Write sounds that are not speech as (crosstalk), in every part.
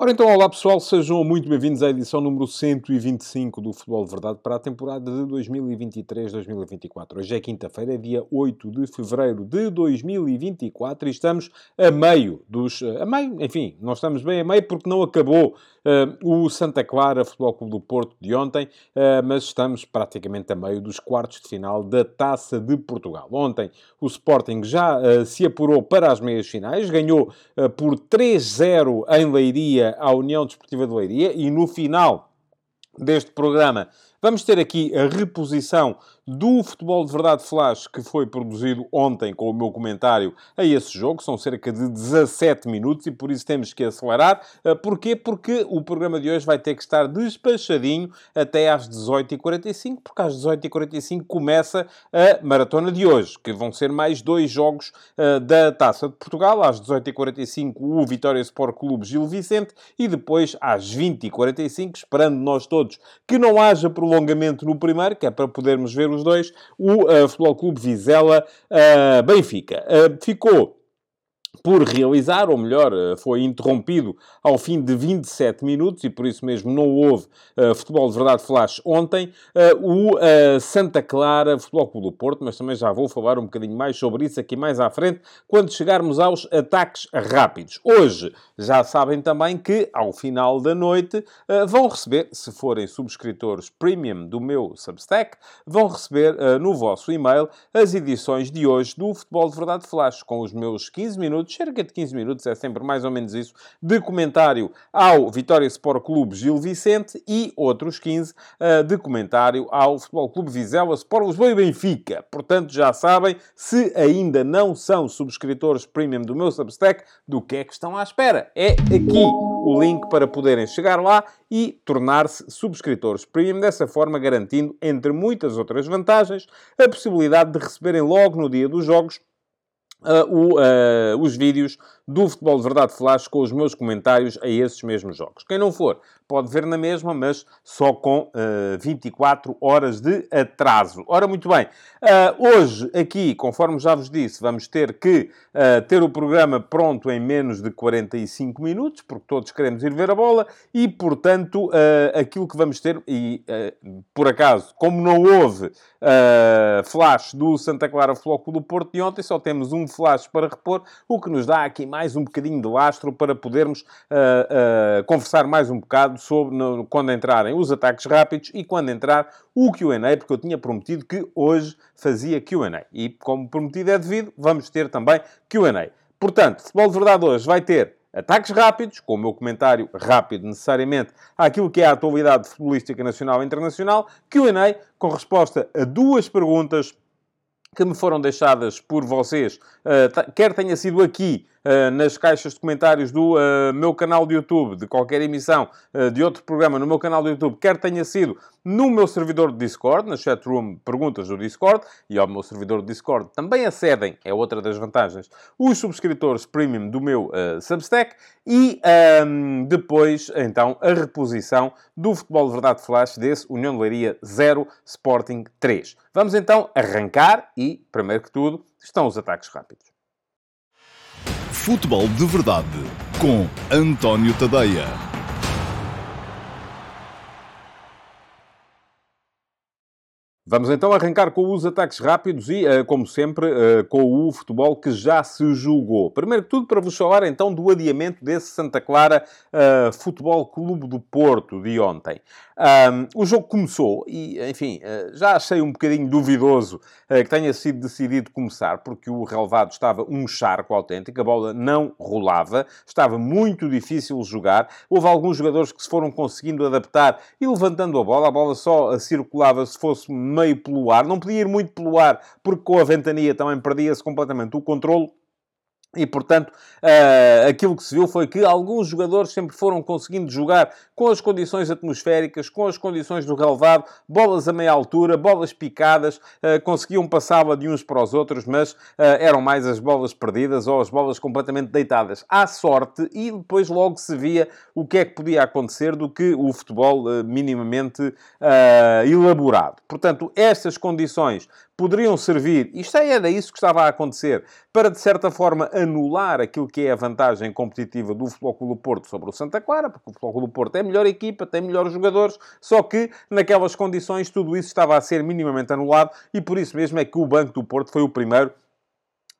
Ora então, olá pessoal, sejam muito bem-vindos à edição número 125 do Futebol de Verdade para a temporada de 2023-2024. Hoje é quinta-feira, dia 8 de fevereiro de 2024 e estamos a meio dos... a meio, enfim, nós estamos bem a meio porque não acabou uh, o Santa Clara Futebol Clube do Porto de ontem, uh, mas estamos praticamente a meio dos quartos de final da Taça de Portugal. Ontem o Sporting já uh, se apurou para as meias finais, ganhou por 3-0 em Leiria à União Desportiva de Leiria. E no final deste programa vamos ter aqui a reposição do Futebol de Verdade Flash que foi produzido ontem com o meu comentário a esse jogo. São cerca de 17 minutos e por isso temos que acelerar. Ah, porquê? Porque o programa de hoje vai ter que estar despachadinho até às 18h45, porque às 18h45 começa a maratona de hoje, que vão ser mais dois jogos uh, da Taça de Portugal. Às 18h45 o Vitória Sport Clube Gil Vicente e depois às 20h45, esperando nós todos que não haja prolongamento no primeiro, que é para podermos ver os os dois, o uh, Futebol Clube Vizela uh, Benfica. Uh, ficou por realizar, ou melhor, eh, foi interrompido ao fim de 27 minutos e por isso mesmo não houve uh, futebol de verdade flash ontem, uh, o uh, Santa Clara Futebol Clube do Porto, mas também já vou falar um bocadinho mais sobre isso aqui mais à frente, quando chegarmos aos ataques rápidos. Hoje, já sabem também que, ao final da noite, vão receber, se forem subscritores premium do meu Substack, vão receber no vosso e-mail as edições de hoje do Futebol de Verdade Flash, com os meus 15 minutos minutos, cerca de 15 minutos, é sempre mais ou menos isso, de comentário ao Vitória Sport Clube Gil Vicente e outros 15 uh, eh, de comentário ao Futebol Clube Vizela Sport Lisboa e Benfica. Portanto, já sabem, se ainda não são subscritores premium do meu Substack, do que é que estão à espera? É aqui o link para poderem chegar lá e tornar-se subscritores premium, dessa forma garantindo, entre muitas outras vantagens, a possibilidade de receberem logo no dia dos jogos Uh, o, uh, os vídeos do Futebol de Verdade Flash com os meus comentários a esses mesmos jogos. Quem não for, pode ver na mesma, mas só com uh, eh, 24 horas de atraso. Ora, muito bem, hoje aqui, conforme já vos disse, vamos ter que ter o programa pronto em menos de 45 minutos, porque todos queremos ir ver a bola, e, portanto, aquilo que vamos ter, e por acaso, como não houve flash do Santa Clara Floco do Porto de ontem, só temos um flash para repor, o que nos dá aqui mais um bocadinho de lastro para podermos conversar mais um bocado sobre no, quando entrarem os ataques rápidos e quando entrar o Q&A, porque eu tinha prometido que hoje fazia Q&A. E como prometido é devido, vamos ter também Q&A. Portanto, Futebol de Verdade hoje vai ter ataques rápidos, com o meu comentário rápido necessariamente àquilo que é a atualidade futebolística nacional e internacional, Q&A com resposta a duas perguntas que me foram deixadas por vocês, uh, quer tenha sido aqui nas caixas de comentários do uh, meu canal de YouTube, de qualquer emissão de outro programa no meu canal de YouTube, quer tenha sido no meu servidor de Discord, na chatroom Perguntas do Discord, e ao meu servidor de Discord também acedem, é outra das vantagens, os subscritores premium do meu Substack, e um, depois, então, a reposição do Futebol de Verdade Flash desse União de Leiria 0, Sporting 3. Vamos então arrancar e, primeiro que tudo, estão os ataques rápidos. Futebol de Verdade com António Tadeia. Vamos então arrancar com os ataques rápidos e, eh, como sempre, eh, com o futebol que já se julgou. Primeiro que tudo, para vos falar então do adiamento desse Santa Clara uh, Futebol Clube do Porto de ontem. Um, o jogo começou e, enfim, uh, já achei um bocadinho duvidoso uh, que tenha sido decidido começar, porque o relevado estava um charco autêntico, a bola não rolava, estava muito difícil jogar. Houve alguns jogadores que se foram conseguindo adaptar e levantando a bola, a bola só circulava se fosse meio pelo ar, não podia ir muito pelo ar, porque com a ventania também perdia-se completamente o controle. E, portanto, uh, aquilo que se viu foi que alguns jogadores sempre foram conseguindo jogar com as condições atmosféricas, com as condições do relevado, bolas a meia altura, bolas picadas, uh, conseguiam passá-la de uns para os outros, mas uh, eram mais as bolas perdidas ou as bolas completamente deitadas à sorte e depois logo se via o que é que podia acontecer do que o futebol minimamente elaborado. Portanto, estas condições poderiam servir, isto é, era isso que estava a acontecer, para de certa forma anular aquilo que é a vantagem competitiva do Futebol Clube Porto sobre o Santa Clara, porque o Futebol Clube Porto é melhor equipa, tem melhores jogadores, só que naquelas condições tudo isso estava a ser minimamente anulado e por isso mesmo é que o Banco do Porto foi o primeiro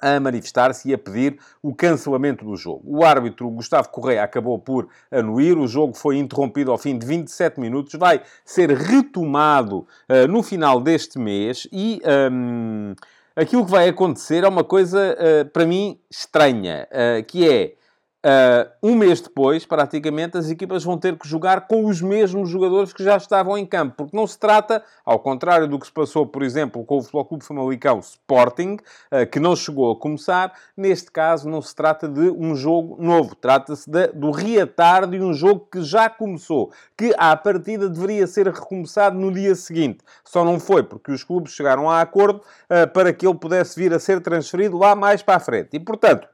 a manifestar-se e a pedir o cancelamento do jogo. O árbitro Gustavo Correia acabou por anuir, o jogo foi interrompido ao fim de 27 minutos, vai ser retomado uh, no final deste mês e um, aquilo que vai acontecer é uma coisa, uh, para mim, estranha, uh, que é Uh, um mês depois, praticamente, as equipas vão ter que jogar com os mesmos jogadores que já estavam em campo, porque não se trata, ao contrário do que se passou, por exemplo, com o Futebol Clube Famalicão Sporting, uh, que não chegou a começar, neste caso não se trata de um jogo novo, trata-se do reatar de um jogo que já começou, que à partida deveria ser recomeçado no dia seguinte. Só não foi porque os clubes chegaram a acordo uh, para que ele pudesse vir a ser transferido lá mais para a frente. E, portanto,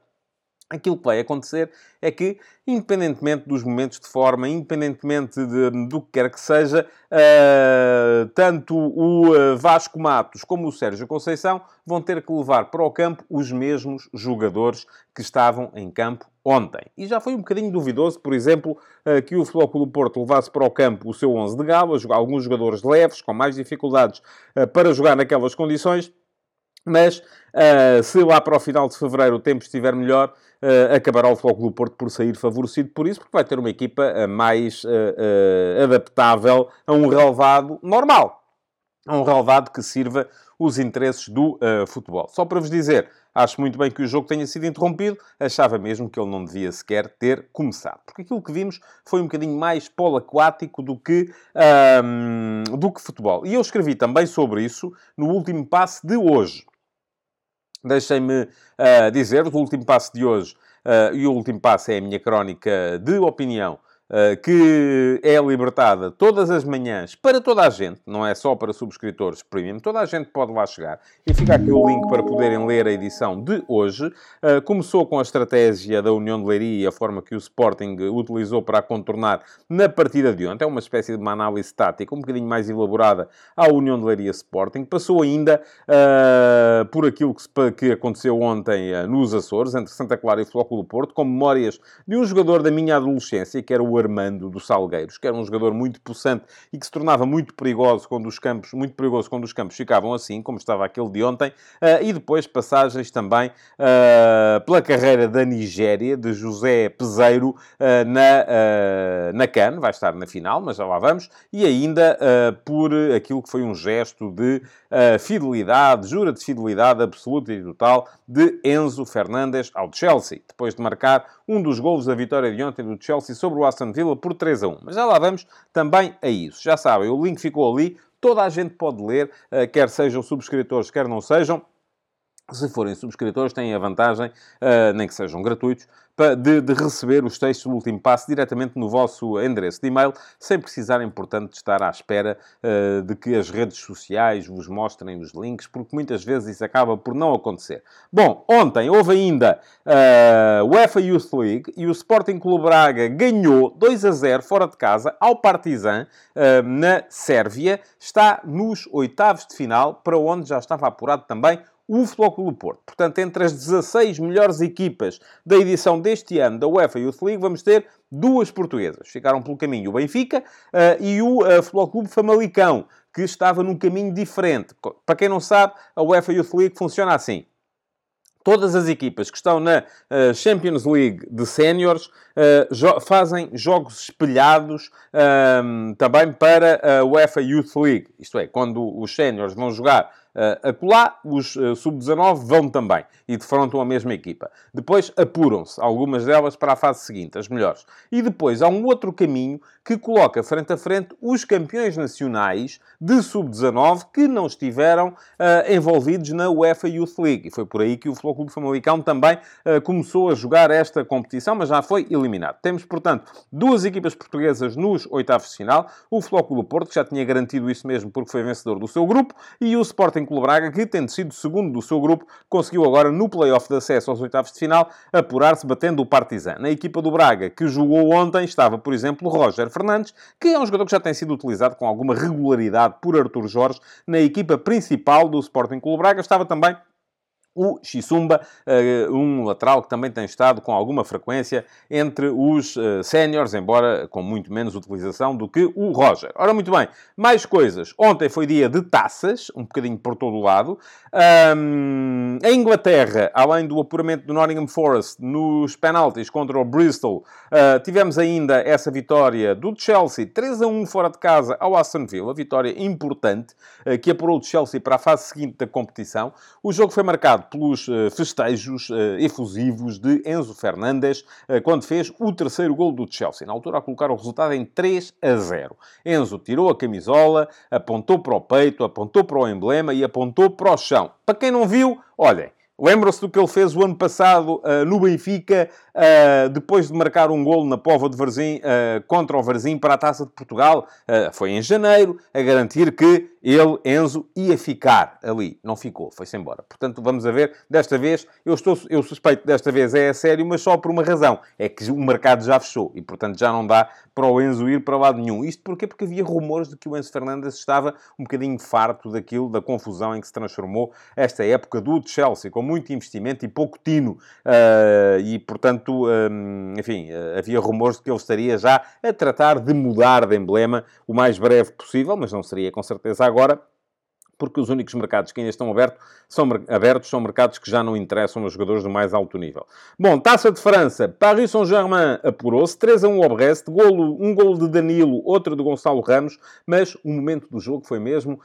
Aquilo que vai acontecer é que, independentemente dos momentos de forma, independentemente de, do que quer que seja, uh, tanto o uh, Vasco Matos como o Sérgio Conceição vão ter que levar para o campo os mesmos jogadores que estavam em campo ontem. E já foi um bocadinho duvidoso, por exemplo, uh, que o Futebol Clube Porto levasse para o campo o seu 11 de gala, alguns jogadores leves, com mais dificuldades para jogar naquelas condições, mas se lá para o final de fevereiro o tempo estiver melhor, uh, acabará o Futebol Clube Porto por sair favorecido por isso, porque vai ter uma equipa uh, mais uh, adaptável a um relevado normal. A um relevado que sirva os interesses do futebol. Só para vos dizer, acho muito bem que o jogo tenha sido interrompido, achava mesmo que ele não devia sequer ter começado. Porque aquilo que vimos foi um bocadinho mais polo aquático do que, do que futebol. E eu escrevi também sobre isso no último passe de hoje. Deixem-me uh, dizer, o último passo de hoje, uh, e o último passo é a minha crónica de opinião que é libertada todas as manhãs para toda a gente, não é só para subscritores premium, toda a gente pode lá chegar. E fica aqui o link para poderem ler a edição de hoje. Eh, começou com a estratégia da União de Leiria e a forma que o Sporting utilizou para a contornar na partida de ontem. É uma espécie de uma análise tática um bocadinho mais elaborada à União de Leiria Sporting. Passou ainda uh, por aquilo que, que aconteceu ontem uh, nos Açores, entre Santa Clara e do Porto, com memórias de um jogador da minha adolescência, que era o Armando do Salgueiros, que era um jogador muito possante e que se tornava muito perigoso quando os campos, muito perigoso quando os campos ficavam assim, como estava aquele de ontem, uh, e depois passagens também uh, pela carreira da Nigéria, de José Peseiro, uh, na, na CAN, vai estar na final, mas já lá vamos, e ainda por aquilo que foi um gesto de fidelidade, jura de fidelidade absoluta e total de Enzo Fernandes ao Chelsea, depois de marcar um dos gols da vitória de ontem do Chelsea sobre o Aston Aston Villa por 3 a 1. Mas já lá vamos também a isso. Já sabem, o link ficou ali. Toda a gente pode ler, eh, quer sejam subscritores, quer não sejam. Se forem subscritores, têm a vantagem, uh, nem que sejam gratuitos, de, de, receber os textos do último passo diretamente no vosso endereço de e-mail, sem precisarem, portanto, de estar à espera uh, de que as redes sociais vos mostrem os links, porque muitas vezes isso acaba por não acontecer. Bom, ontem houve ainda uh, UEFA Youth League e o Sporting Clube Braga ganhou 2 a 0 fora de casa ao Partizan uh, na Sérvia. Está nos oitavos de final, para onde já estava apurado também o Clube Porto. Portanto, entre as 16 melhores equipas da edição deste ano da UEFA Youth League, vamos ter duas portuguesas. Ficaram pelo caminho o Benfica uh, e o uh, Futebol Clube Famalicão, que estava num caminho diferente. Para quem não sabe, a UEFA Youth League funciona assim. Todas as equipas que estão na uh, Champions League de séniores fazem jogos espelhados também para a UEFA Youth League. Isto é, quando os séniores vão jogar Uh, acolá, os uh, sub-19 vão também e defrontam a mesma equipa. Depois apuram-se, algumas delas, para a fase seguinte, as melhores. E depois há um outro caminho que coloca frente a frente os campeões nacionais de sub-19 que não estiveram uh, envolvidos na UEFA Youth League. E foi por aí que o Clube Famalicão também uh, começou a jogar esta competição, mas já foi eliminado. Temos, portanto, duas equipas portuguesas nos oitavos de final. O Clube Porto, que já tinha garantido isso mesmo porque foi vencedor do seu grupo, e o Sporting Clube Braga, que, tendo sido segundo do seu grupo, conseguiu agora, no play-off de acesso aos oitavos de final, apurar-se batendo o Partizan. Na equipa do Braga, que jogou ontem, estava, por exemplo, Roger Fernandes, que é um jogador que já tem sido utilizado com alguma regularidade por Artur Jorge na equipa principal do Sporting Clube Braga. Estava também o Xisumba, eh, um lateral que também tem estado com alguma frequência entre os eh, séniores, embora com muito menos utilização do que o Roger. Ora, muito bem, mais coisas. Ontem foi dia de taças, um bocadinho por todo o lado. Um, a Inglaterra, além do apuramento do Nottingham Forest nos penaltis contra o Bristol, uh, tivemos ainda essa vitória do Chelsea, 3 a 1 fora de casa ao Aston Villa, vitória importante, uh, que apurou o Chelsea para a fase seguinte da competição. O jogo foi marcado pelos uh, festejos uh, efusivos de Enzo Fernandes uh, quando fez o terceiro gol do Chelsea. Na altura, a colocar o resultado em 3 a 0. Enzo tirou a camisola, apontou para o peito, apontou para o emblema e apontou para o chão. Para quem não viu, olhem. Lembram-se do que ele fez o ano passado uh, no Benfica, uh, depois de marcar um golo na Pova de Varzim uh, contra o Varzim para a Taça de Portugal? foi em janeiro, a garantir que ele, Enzo, ia ficar ali. Não ficou, foi-se embora. Portanto, vamos a ver. Desta vez, eu, estou, eu suspeito desta vez é a sério, mas só por uma razão. É que o mercado já fechou e, portanto, já não dá para o Enzo ir para lado nenhum. Isto porquê? Porque havia rumores de que o Enzo Fernandes estava um bocadinho farto daquilo, da confusão em que se transformou esta época do Chelsea, com muito investimento e pouco tino. Uh, e, portanto, um, enfim, uh, havia rumores de que ele estaria já a tratar de mudar de emblema o mais breve possível, mas não seria com certeza agora agora, porque os únicos mercados que ainda estão abertos são, abertos são mercados que já não interessam aos jogadores do mais alto nível. Bom, Taça de França. Paris Saint-Germain apurou-se. 3 a 1 ao Brest. Golo, um golo de Danilo, outro de Gonçalo Ramos. Mas o momento do jogo foi mesmo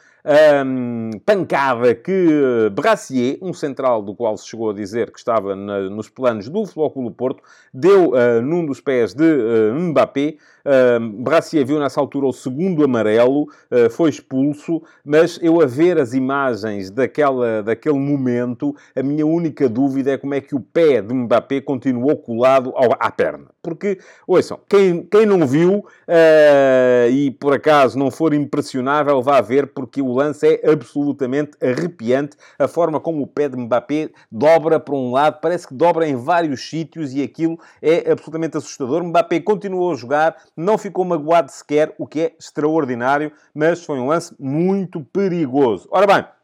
um, pancada que Brassier, um central do qual se chegou a dizer que estava na, nos planos do Flóculo Porto, deu uh, num dos pés de uh, Mbappé. Uh, Brassier viu nessa altura o segundo amarelo, uh, foi expulso, mas eu a ver as imagens daquela, daquele momento, a minha única dúvida é como é que o pé de Mbappé continuou colado ao, à perna. Porque, ouçam, quem, quem não viu uh, e por acaso não for impressionável, vá ver, porque o lance é absolutamente arrepiante. A forma como o pé de Mbappé dobra para um lado, parece que dobra em vários sítios e aquilo é absolutamente assustador. Mbappé continuou a jogar, não ficou magoado sequer, o que é extraordinário, mas foi um lance muito perigoso. Ora bem,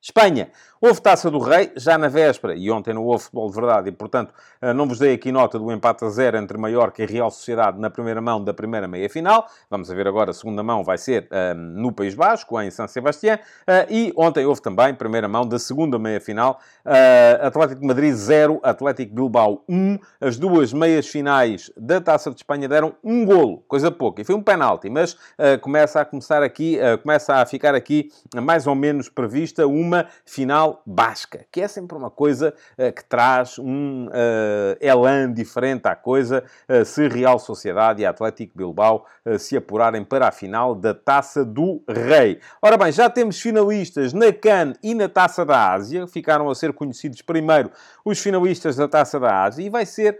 Espanha Houve Taça do Rei, já na véspera, e ontem não houve futebol de verdade, e portanto eh, não vos dei aqui nota do empate a zero entre Mallorca e Real Sociedade na primeira mão da primeira meia-final. Vamos a ver agora, a segunda mão vai ser um, ehm, no País Basco, em São Sebastião. Uh, e ontem houve também primeira mão da segunda meia-final. Uh, Atlético de Madrid 0, Atlético Bilbao 1. As duas meias-finais da Taça de Espanha deram um golo, coisa pouca. E foi um penalti, mas uh, começa a começar aqui, começa a ficar aqui mais ou menos prevista uma final final basca, que é sempre uma coisa uh, que traz um uh, elan diferente à coisa, uh, se Real Sociedade e Atlético Bilbao se apurarem para a final da Taça do Rei. Ora bem, já temos finalistas na CAN e na Taça da Ásia, ficaram a ser conhecidos primeiro os finalistas da Taça da Ásia, e vai ser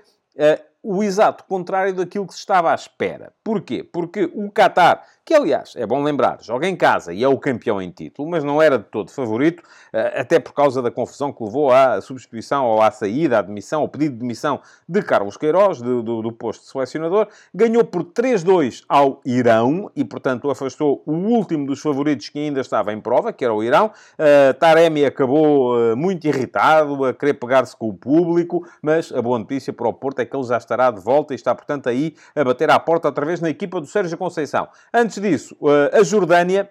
o exato contrário daquilo que se estava à espera. Porquê? Porque o Qatar que aliás, é bom lembrar, joga em casa e é o campeão em título, mas não era de todo favorito, eh, até por causa da confusão que levou à substituição ou à saída, à demissão, ao pedido de demissão de Carlos Queiroz, do, do, do posto de selecionador. Ganhou por 3-2 ao Irão e, portanto, afastou o último dos favoritos que ainda estava em prova, que era o Irão. Uh, Taremi acabou uh, muito irritado, a querer pegar-se com o público, mas a boa notícia para o Porto é que ele já estará de volta e está, portanto, aí a bater à porta outra vez na equipa do Sérgio Conceição. Antes disso, eh, a Jordânia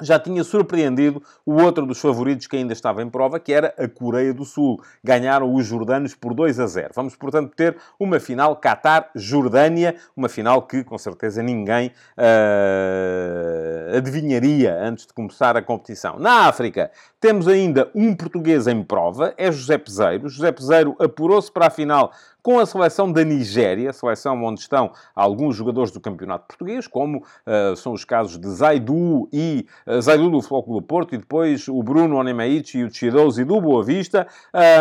já tinha surpreendido o outro dos favoritos que ainda estava em prova, que era a Coreia do Sul. Ganharam os jordanos por 2 a 0. Vamos, portanto, ter uma final Qatar-Jordânia, uma final que, com certeza, ninguém uh, adivinharia antes de começar a competição. Na África, temos ainda um português em prova, é José Peseiro. José Peseiro apurou-se para a final com a seleção da Nigéria, seleção onde estão alguns jogadores do campeonato português, como uh, são os casos de Zaidu e uh, Zaidu do Clube do Porto e depois o Bruno Onemaichi e o Chidozi do Boa Vista.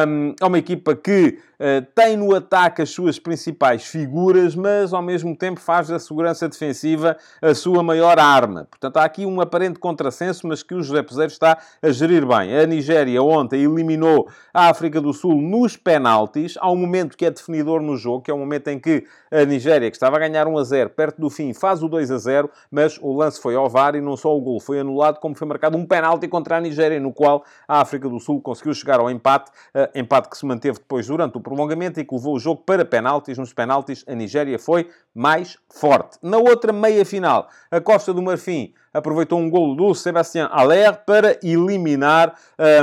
Um, é uma equipa que uh, tem no ataque as suas principais figuras, mas ao mesmo tempo faz da segurança defensiva a sua maior arma. Portanto, há aqui um aparente contrassenso, mas que o José Peseiro está a gerir bem. A Nigéria ontem eliminou a África do Sul nos penaltis. Há um momento que é definido definidor no jogo, que é o momento em que a Nigéria, que estava a ganhar 1 a 0, perto do fim, faz o 2 a 0, mas o lance foi ao VAR e não só o gol foi anulado, como foi marcado um penalti contra a Nigéria, no qual a África do Sul conseguiu chegar ao empate, uh, empate que se manteve depois durante o prolongamento e que levou o jogo para penaltis. Nos penaltis, a Nigéria foi mais forte. Na outra meia-final, a Costa do Marfim aproveitou um golo do Sébastien Aller para eliminar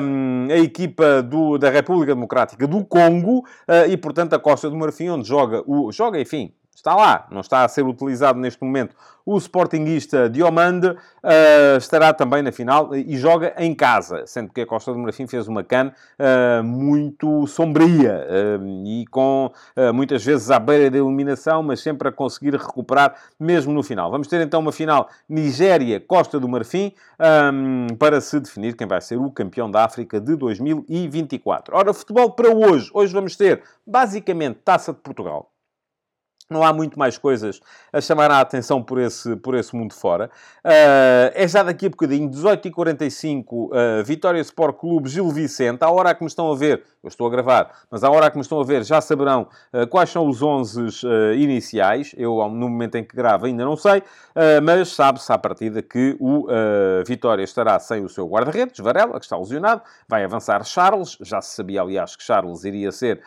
um, a equipa do, da República Democrática do Congo uh, e, portanto, a Costa do Marfim, onde joga, o, joga enfim, está lá, não está a ser utilizado neste momento. O Sportingista Diomande uh, estará também na final e joga em casa, sendo que a Costa do Marfim fez uma can uh, muito sombria uh, e com muitas vezes à beira da eliminação, mas sempre a conseguir recuperar mesmo no final. Vamos ter então uma final Nigéria-Costa do Marfim um, para se definir quem vai ser o campeão da África de 2024. Ora, futebol para hoje. Hoje vamos ter basicamente Taça de Portugal. Não há muito mais coisas a chamar a atenção por esse, por esse mundo fora. Uh, é já daqui a bocadinho, 18h45, uh, Vitória Sport Clube Gil Vicente. À hora que me estão a ver, eu estou a gravar, mas à hora que me estão a ver já saberão uh, quais são os 11 uh, iniciais. Eu, no momento em que gravo, ainda não sei, mas sabe-se à partida que o Vitória estará sem o seu guarda-redes, Varela, que está lesionado. Vai avançar Charles. Já se sabia, aliás, que Charles iria ser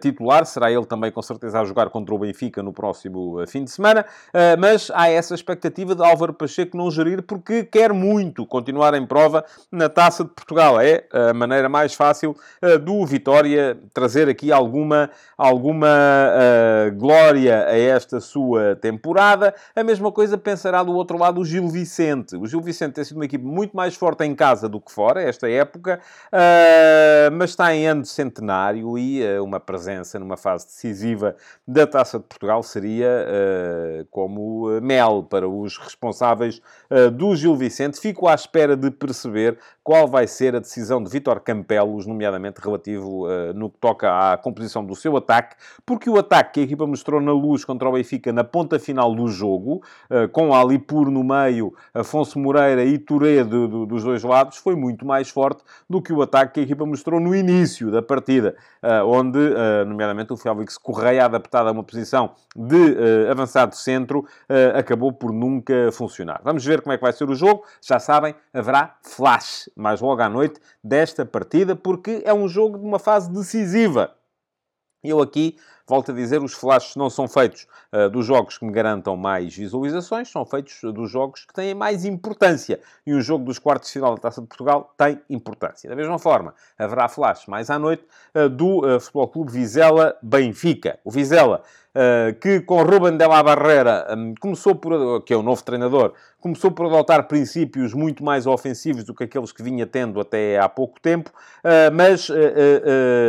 titular. Será ele também, com certeza, a jogar contra o Benfica Benfica no próximo eh, fim de semana, eh, mas há essa expectativa de Álvaro Pacheco não gerir porque quer muito continuar em prova na Taça de Portugal. É a maneira mais fácil eh, do Vitória trazer aqui alguma, alguma glória a esta sua temporada. A mesma coisa pensará do outro lado o Gil Vicente. O Gil Vicente tem sido uma equipe muito mais forte em casa do que fora, esta época, mas está em ano centenário e uma presença numa fase decisiva da Taça de Portugal Portugal seria uh, como eh, mel para os responsáveis uh, do Gil Vicente. Fico à espera de perceber qual vai ser a decisão de Vítor Campelos, nomeadamente relativo uh, no que toca à composição do seu ataque, porque o ataque que a equipa mostrou na luz contra o Benfica na ponta final do jogo, com Alipur no meio, Afonso Moreira e Touré do, do, dos dois lados, foi muito mais forte do que o ataque que a equipa mostrou no início da partida, onde, nomeadamente, o Félix Correia, adaptado a uma posição de uh, avançado centro uh, acabou por nunca funcionar. Vamos ver como é que vai ser o jogo. Já sabem, haverá flash mais logo à noite desta partida, porque é um jogo de uma fase decisiva. Eu aqui Volto a dizer, os flashes não são feitos uh, dos jogos que me garantam mais visualizações, são feitos dos jogos que têm mais importância. E um jogo dos quartos de final da Taça de Portugal tem importância. Da mesma forma, haverá flash mais à noite uh, do uh, Futebol Clube Vizela Benfica. O Vizela, que com Ruben de la Barrera um, começou por, que é o novo treinador, começou por adotar princípios muito mais ofensivos do que aqueles que vinha tendo até há pouco tempo, mas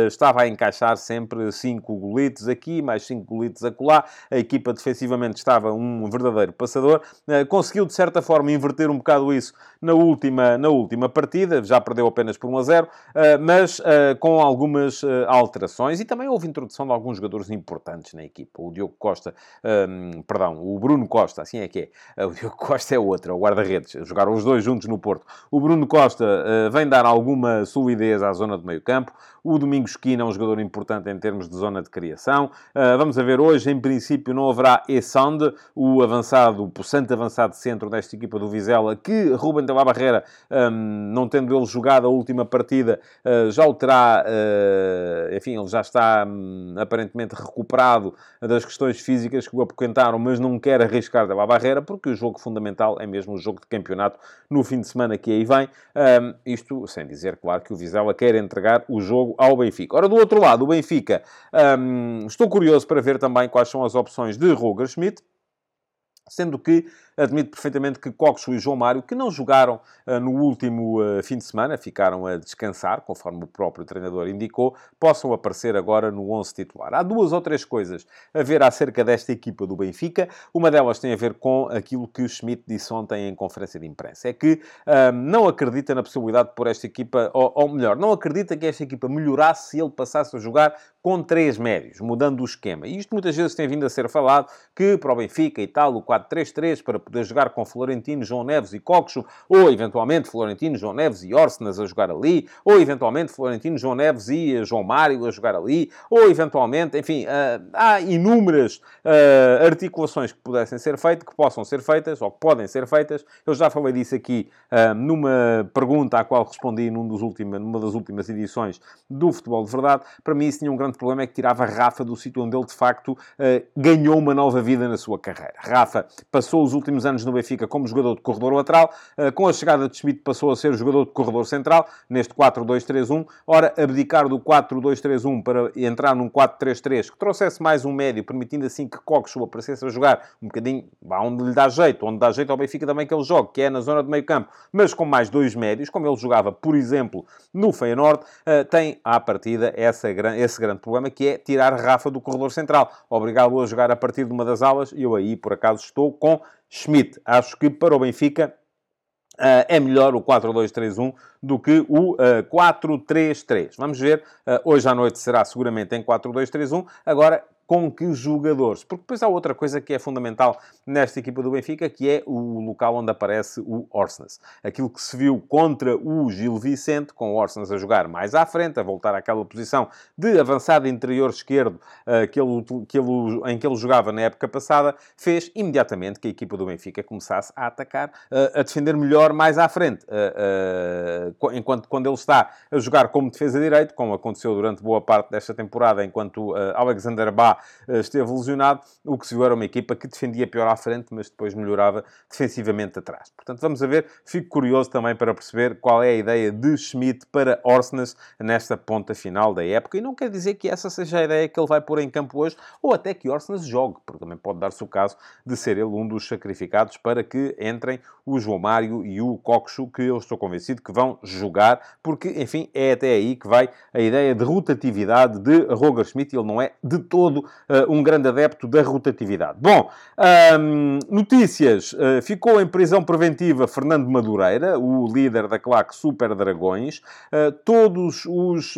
estava a encaixar sempre cinco golitos aqui, mais 5 golitos acolá. A equipa defensivamente estava um verdadeiro passador. Eh, conseguiu, de certa forma, inverter um bocado isso na última, na última partida. Já perdeu apenas por 1 a 0, eh, mas eh, com algumas alterações. E também houve introdução de alguns jogadores importantes na equipa. O Diogo Costa, ehm, perdão, o Bruno Costa, assim é que é. O Diogo Costa é outro, é o guarda-redes. Jogaram os dois juntos no Porto. O Bruno Costa vem dar alguma solidez à zona de meio campo. O Domingos Quina é um jogador importante em termos de zona de criação. Competição. vamos a ver hoje, em princípio, não haverá Essande, o avançado, o possante avançado centro desta equipa do Vizela, que Ruben de la Barreira, um, não tendo ele jogado a última partida, uh, já o terá, uh, enfim, ele já está um, aparentemente recuperado das questões físicas que o apoquentaram, mas não quer arriscar de la Barreira, porque o jogo fundamental é mesmo o jogo de campeonato no fim de semana que aí vem. Um, isto sem dizer, claro, que o Vizela quer entregar o jogo ao Benfica. Ora, do outro lado, o Benfica, estou curioso para ver também quais são as opções de Roger Schmidt, sendo que Admito perfeitamente que Coxo e João Mário, que não jogaram uh, no último uh, fim de semana, ficaram a descansar, conforme o próprio treinador indicou, possam aparecer agora no 11 titular. Há duas ou três coisas a ver acerca desta equipa do Benfica. Uma delas tem a ver com aquilo que o Schmidt disse ontem em conferência de imprensa. É que uh, não acredita na possibilidade de pôr esta equipa, ou, ou melhor, não acredita que esta equipa melhorasse se ele passasse a jogar com três médios, mudando o esquema. E isto muitas vezes tem vindo a ser falado, que para o Benfica e tal, o 4-3-3, para poder jogar com Florentino, João Neves e Coxo, ou eventualmente Florentino, João Neves e Orsenas a jogar ali, ou eventualmente Florentino, João Neves e João Mário a jogar ali, ou eventualmente, enfim, uh, há inúmeras uh, articulações que pudessem ser feitas, que possam ser feitas, ou que podem ser feitas. Eu já falei disso aqui numa pergunta à qual respondi num dos últimos, numa das últimas edições do Futebol de Verdade. Para mim isso tinha um grande problema, é que tirava Rafa do sítio onde ele, de facto, ganhou uma nova vida na sua carreira. Rafa passou os últimos anos no Benfica como jogador de corredor lateral. Eh, com a chegada de Schmidt passou a ser jogador de corredor central, neste 4-2-3-1. Ora, abdicar do 4-2-3-1 para entrar num 4-3-3, que trouxesse mais um médio, permitindo assim que Coxo aparecesse a jogar um bocadinho onde lhe dá jeito, onde dá jeito ao Benfica também que ele jogue, que é na zona de meio campo, mas com mais dois médios, como ele jogava, por exemplo, no Feyenoord, eh, tem à partida essa, esse grande problema, que é tirar Rafa do corredor central, obrigá-lo a jogar a partir de uma das alas, e eu aí, por acaso, estou com Schmidt. Acho que para o Benfica Uh, é melhor o 4-2-3-1 do que o uh, 4-3-3. Vamos ver, uh, hoje à noite será seguramente em 4-2-3-1. Agora, com que jogadores. Porque depois há outra coisa que é fundamental nesta equipa do Benfica, que é o local onde aparece o Orsnes. Aquilo que se viu contra o Gil Vicente, com o Orsnes a jogar mais à frente, a voltar àquela posição de avançado interior esquerdo uh, que ele, que ele, em que ele jogava na época passada, fez imediatamente que a equipa do Benfica começasse a atacar, uh, a defender melhor mais à frente. Uh, enquanto quando ele está a jogar como defesa direito, como aconteceu durante boa parte desta temporada, enquanto Alexander Bá eh, esteve lesionado, o que se viu era uma equipa que defendia pior à frente, mas depois melhorava defensivamente atrás. Portanto, vamos ver. Fico curioso também para perceber qual é a ideia de Schmidt para Orsnes nesta ponta final da época. E não quer dizer que essa seja a ideia que ele vai pôr em campo hoje, ou até que Orsnes jogue, porque também pode dar-se o caso de ser ele um dos sacrificados para que entrem o João Mário e o Coxo, que eu estou convencido que vão jogar, porque, enfim, é até aí que vai a ideia de rotatividade de Roger Schmidt. Ele não é de todo um grande adepto da rotatividade. Bom, notícias. Uh, ficou em prisão preventiva Fernando Madureira, o líder da claque Super Dragões. Uh, todos os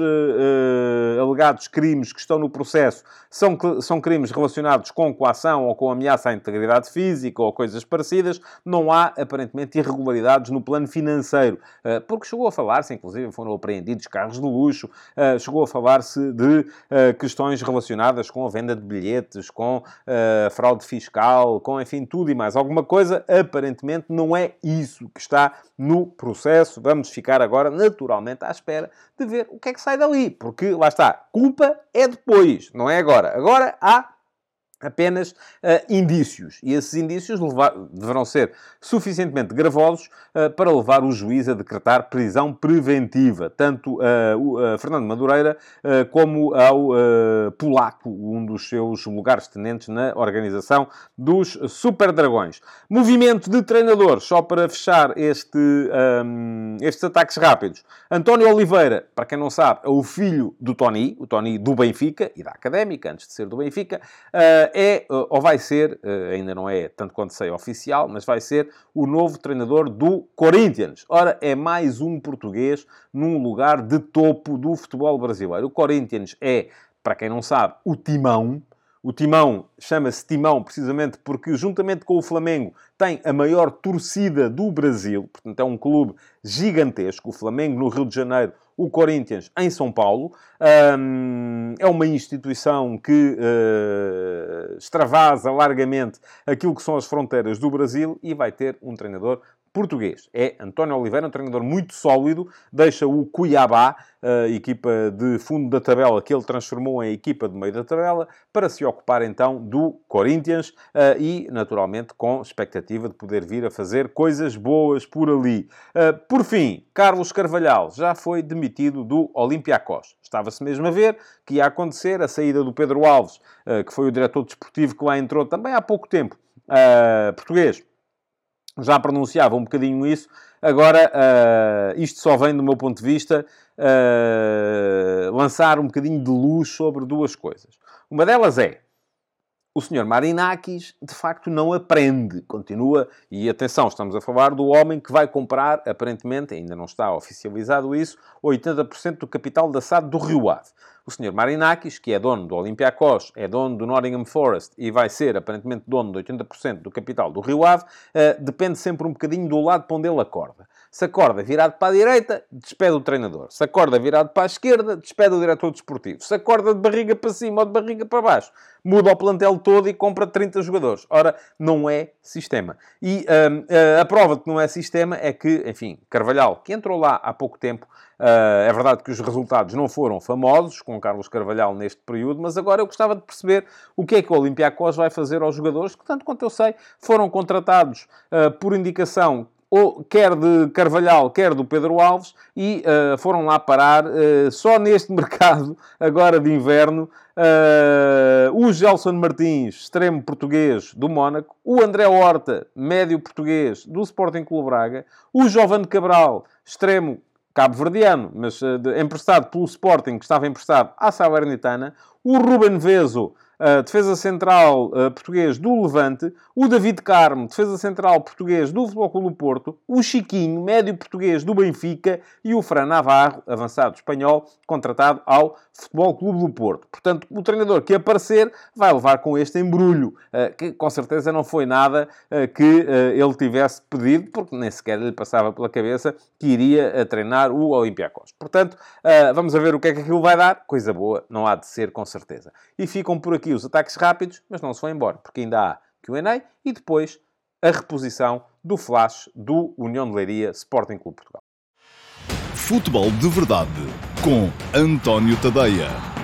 alegados crimes que estão no processo são, são crimes relacionados com coação ou com ameaça à integridade física ou coisas parecidas. Não há, aparentemente, irregularidades no plano financeiro, porque chegou a falar-se, inclusive foram apreendidos carros de luxo, chegou a falar-se de questões relacionadas com a venda de bilhetes, com uh, fraude fiscal, com, enfim, tudo e mais alguma coisa. Aparentemente não é isso que está no processo. Vamos ficar agora, naturalmente, à espera de ver o que é que sai dali. Porque, lá está, culpa é depois, não é agora. Agora há apenas uh, indícios. E esses indícios levar, deverão ser suficientemente gravosos uh, para levar o juiz a decretar prisão preventiva, tanto uh, o, Fernando Madureira como ao polaco, um dos seus lugares tenentes na organização dos Super Dragões. Movimento de treinadores, só para fechar este, um, estes ataques rápidos. António Oliveira, para quem não sabe, é o filho do Tony, o Tony do Benfica e da Académica, antes de ser do Benfica é, ou vai ser, eh, ainda não é tanto quanto sei oficial, mas vai ser o novo treinador do Corinthians. Ora, é mais um português num lugar de topo do futebol brasileiro. O Corinthians é, para quem não sabe, o timão o Timão chama-se Timão precisamente porque, juntamente com o Flamengo, tem a maior torcida do Brasil. Portanto, é um clube gigantesco. O Flamengo no Rio de Janeiro, o Corinthians em São Paulo. Um, é uma instituição que uh, extravasa largamente aquilo que são as fronteiras do Brasil e vai ter um treinador português. É António Oliveira, um treinador muito sólido, deixa o Cuiabá, a equipa de fundo da tabela, que ele transformou em equipa de meio da tabela, para se ocupar então do Corinthians eh, e, naturalmente, com expectativa de poder vir a fazer coisas boas por ali. Eh, por fim, Carlos Carvalhal já foi demitido do Olympiacos. Estava-se mesmo a ver que ia acontecer a saída do Pedro Alves, eh, que foi o diretor desportivo que lá entrou também há pouco tempo, português já pronunciava um bocadinho isso. Agora, uh, isto só vem, do meu ponto de vista, uh, lançar um bocadinho de luz sobre duas coisas. Uma delas é, o Sr. Marinakis, de facto, não aprende. Continua, e atenção, estamos a falar do homem que vai comprar, aparentemente, ainda não está oficializado isso, 80% do capital da SAD do Rio Ave. O Sr. Marinakis, que é dono do Olympiacos, é dono do Nottingham Forest e vai ser, aparentemente, dono de 80% do capital do Rio Ave, uh, depende sempre um bocadinho do lado para onde ele acorda. Se acorda virado para a direita, despede o treinador. Se acorda virado para a esquerda, despede o diretor desportivo. Se acorda de barriga para cima ou de barriga para baixo, muda o plantel todo e compra 30 jogadores. Ora, não é sistema. E uh, a prova de que não é sistema é que, enfim, Carvalhal, que entrou lá há pouco tempo, uh, é verdade que os resultados não foram famosos com Carlos Carvalhal neste período, mas agora eu gostava de perceber o que é que o Olympiacos vai fazer aos jogadores que, tanto quanto eu sei, foram contratados uh, por indicação ou, quer de Carvalhal, quer do Pedro Alves, e uh, foram lá parar, uh, só neste (laughs) mercado, agora de inverno, uh, o Gelson Martins, extremo português do Mónaco, o André Horta, médio português do Sporting Clube Braga, o Jovem Cabral, extremo cabo-verdiano, mas emprestado pelo Sporting, que estava emprestado à Salernitana, o Ruben Veso, uh, defesa central uh, português do Levante, o David Carmo, defesa central português do Futebol Clube do Porto, o Chiquinho, médio português do Benfica e o Fran Navarro, avançado espanhol, contratado ao Futebol Clube do Porto. Portanto, o treinador que aparecer vai levar com este embrulho, uh, que com certeza não foi nada que ele tivesse pedido, porque nem sequer lhe passava pela cabeça que iria treinar o Olympiacos. Portanto, vamos a ver o que é que aquilo vai dar. Coisa boa, não há de ser com certeza. E ficam por aqui os ataques rápidos, mas não se foi embora, porque ainda há Q&A e depois a reposição do flash do União de Leiria Sporting Clube Portugal. Futebol de Verdade com António Tadeia.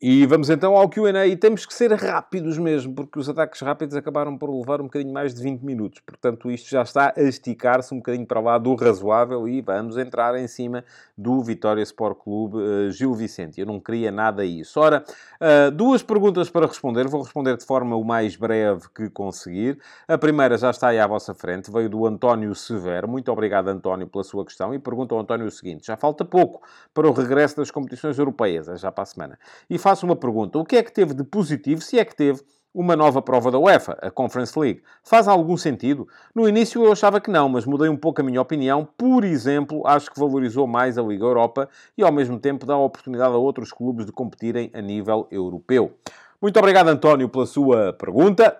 E vamos então ao Q&A e temos que ser rápidos mesmo, porque os ataques rápidos acabaram por levar um bocadinho mais de 20 minutos. Portanto, isto já está a esticar-se um bocadinho para lá do razoável e vamos entrar em cima do Vitória Sport Clube uh, Gil Vicente. Eu não queria nada isso. Ora, uh, duas perguntas para responder. Vou responder de forma o mais breve que conseguir. A primeira já está aí à vossa frente. Veio do António Severo. Muito obrigado, António, pela sua questão. E pergunta ao António o seguinte. Já falta pouco para o regresso das competições europeias, é já para a semana. E faço uma pergunta. O que é que teve de positivo, se é que teve, uma nova prova da UEFA, a Conference League. Faz algum sentido? No início eu achava que não, mas mudei um pouco a minha opinião. Por exemplo, acho que valorizou mais a Liga Europa e ao mesmo tempo dá a oportunidade a outros clubes de competirem a nível europeu. Muito obrigado, António, pela sua pergunta.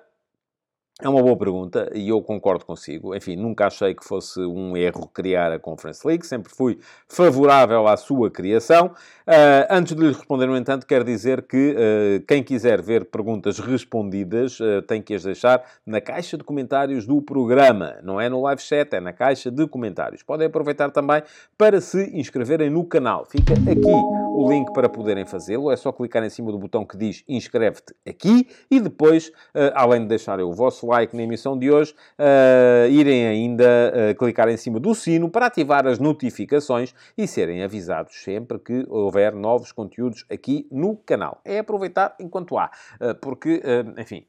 É uma boa pergunta e eu concordo consigo. Enfim, nunca achei que fosse um erro criar a Conference League, sempre fui favorável à sua criação. Uh, antes de lhe responder, no entanto, quero dizer que uh, quem quiser ver perguntas respondidas uh, tem que as deixar na caixa de comentários do programa. Não é no live chat, é na caixa de comentários. Podem aproveitar também para se inscreverem no canal. Fica aqui o link para poderem fazê-lo. É só clicar em cima do botão que diz inscreve-te aqui e depois, além de deixarem o vosso like na emissão de hoje, uh, irem ainda uh, clicar em cima do sino para ativar as notificações e serem avisados sempre que houver novos conteúdos aqui no canal. É aproveitar enquanto há, uh, porque, enfim,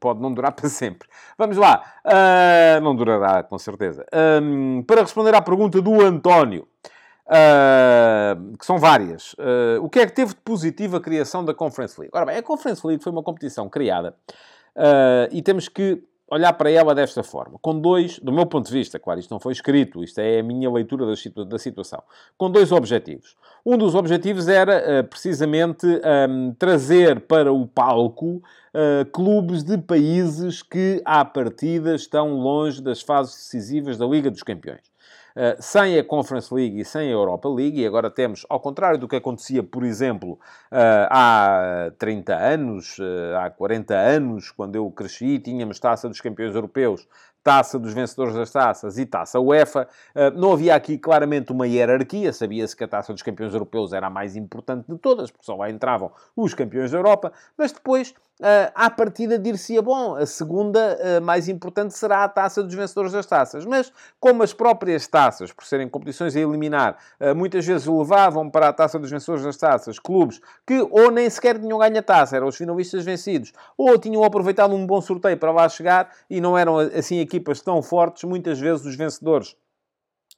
pode não durar (laughs) para sempre. Vamos lá, não durará com certeza. Um, para responder à pergunta do António. Uh, que são várias. Uh, o que é que teve de positivo a criação da Conference League? Ora bem, a Conference League foi uma competição criada Uh, e temos que olhar para ela desta forma. Com dois, do meu ponto de vista, claro, isto não foi escrito, isto é a minha leitura da, situa da situação. Com dois objetivos. Um dos objetivos era, uh, precisamente, um, trazer para o palco uh, clubes de países que, à partida, estão longe das fases decisivas da Liga dos Campeões. Uh, sem a Conference League e sem a Europa League, e agora temos, ao contrário do que acontecia, por exemplo, uh, há 30 anos, uh, há 40 anos, quando eu cresci, tínhamos taça dos campeões europeus, taça dos vencedores das taças e taça UEFA. Não havia aqui claramente uma hierarquia, sabia-se que a taça dos campeões europeus era a mais importante de todas, porque só lá entravam os campeões da Europa, mas depois Uh, à partida dir-se-ia, bom, a segunda uh, mais importante será a taça dos vencedores das taças. Mas, como as próprias taças, por serem competições a eliminar, uh, muitas vezes levavam para a taça dos vencedores das taças clubes que ou nem sequer tinham ganho a taça, eram os finalistas vencidos, ou tinham aproveitado um bom sorteio para lá chegar e não eram assim equipas tão fortes, muitas vezes os vencedores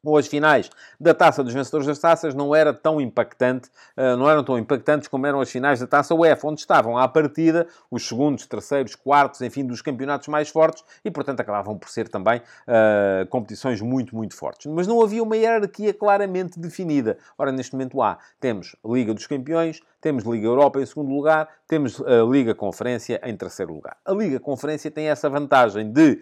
ou as finais da Taça dos Vencedores das Taças não era tão impactante, uh, não eram tão impactantes como eram as finais da Taça UEFA, onde estavam à partida os segundos, terceiros, quartos, enfim, dos campeonatos mais fortes e, portanto, acabavam por ser também uh, competições muito, muito fortes. Mas não havia uma hierarquia claramente definida. Ora, neste momento há. Temos Liga dos Campeões, temos Liga Europa em segundo lugar, temos a Liga Conferência em terceiro lugar. A Liga Conferência tem essa vantagem de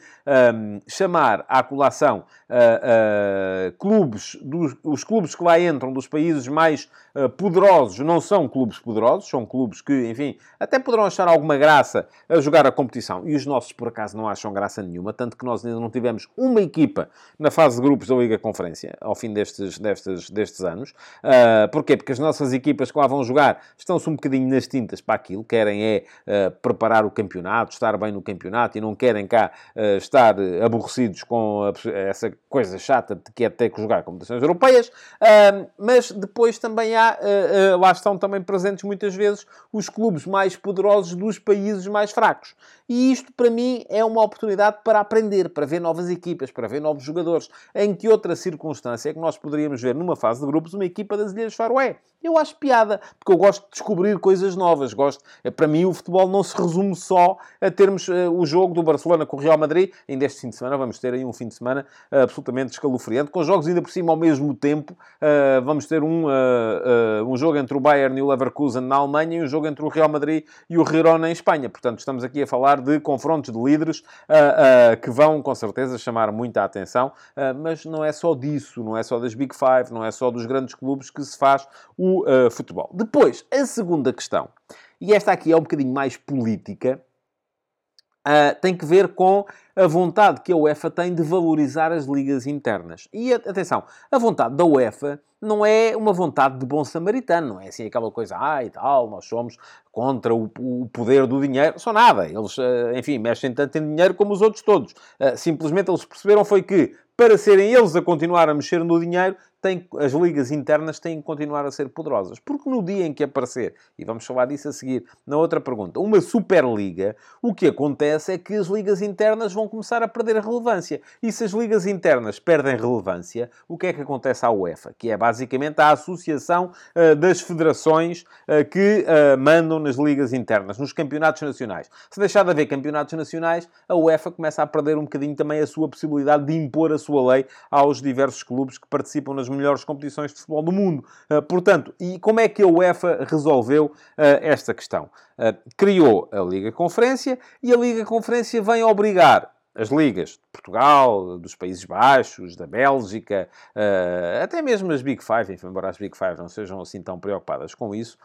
um, chamar à colação uh, uh, clubes, dos, os clubes que lá entram dos países mais uh, poderosos, não são clubes poderosos, são clubes que, enfim, até poderão achar alguma graça a jogar a competição. E os nossos, por acaso, não acham graça nenhuma, tanto que nós ainda não tivemos uma equipa na fase de grupos da Liga Conferência ao fim destes, destes, destes anos. Uh, porquê? Porque as nossas equipas que lá vão jogar estão-se um bocadinho nas tintas para aquilo, querem é uh, preparar o campeonato, estar bem no campeonato e não querem cá uh, estar aborrecidos com a, essa coisa chata de que é ter que jogar competições europeias, uh, mas depois também há, lá estão também presentes muitas vezes os clubes mais poderosos dos países mais fracos. E isto, para mim, é uma oportunidade para aprender, para ver novas equipas, para ver novos jogadores. Em que outra circunstância é que nós poderíamos ver numa fase de grupos uma equipa das Ilhas Faroé? Eu acho piada, porque eu gosto de descobrir coisas novas. Gosto, eh, para mim, o futebol não se resume só a termos uh, o jogo do Barcelona com o Real Madrid. Ainda este fim de semana vamos ter aí um fim de semana uh, absolutamente escalofriante, com jogos ainda por cima ao mesmo tempo. Uh, vamos ter um, um jogo entre o Bayern e o Leverkusen na Alemanha e um jogo entre o Real Madrid e o Girona em Espanha. Portanto, estamos aqui a falar de confrontos de líderes que vão, com certeza, chamar muita atenção. mas não é só disso, não é só das Big Five, não é só dos grandes clubes que se faz o futebol. Depois, a segunda questão, e esta aqui é um bocadinho mais política, uh, tem que ver com a vontade que a UEFA tem de valorizar as ligas internas. E atenção, a vontade da UEFA não é uma vontade de bom samaritano, não é assim aquela coisa, ah e tal, nós somos contra o, o poder do dinheiro, só nada. Eles, eh, enfim, mexem tanto em dinheiro como os outros todos. Simplesmente eles perceberam foi que, para serem eles a continuar a mexer no dinheiro, tem, as ligas internas têm que continuar a ser poderosas. Porque no dia em que aparecer, e vamos falar disso a seguir na outra pergunta, uma Superliga, o que acontece é que as ligas internas vão começar a perder relevância. E se as ligas internas perdem relevância, o que é que acontece à UEFA? Que é basicamente a associação uh, das federações uh, que uh, mandam nas ligas internas, nos campeonatos nacionais. Se deixar de haver campeonatos nacionais, a UEFA começa a perder um bocadinho também a sua possibilidade de impor a sua lei aos diversos clubes que participam nas melhores competições de futebol do mundo. Uh, portanto, e como é que a UEFA resolveu uh, esta questão? Uh, criou a Liga Conferência e a Liga Conferência vem obrigar as ligas de Portugal, dos Países Baixos, da Bélgica, até mesmo as Big Five, enfim, embora as Big Five não sejam assim tão preocupadas com isso,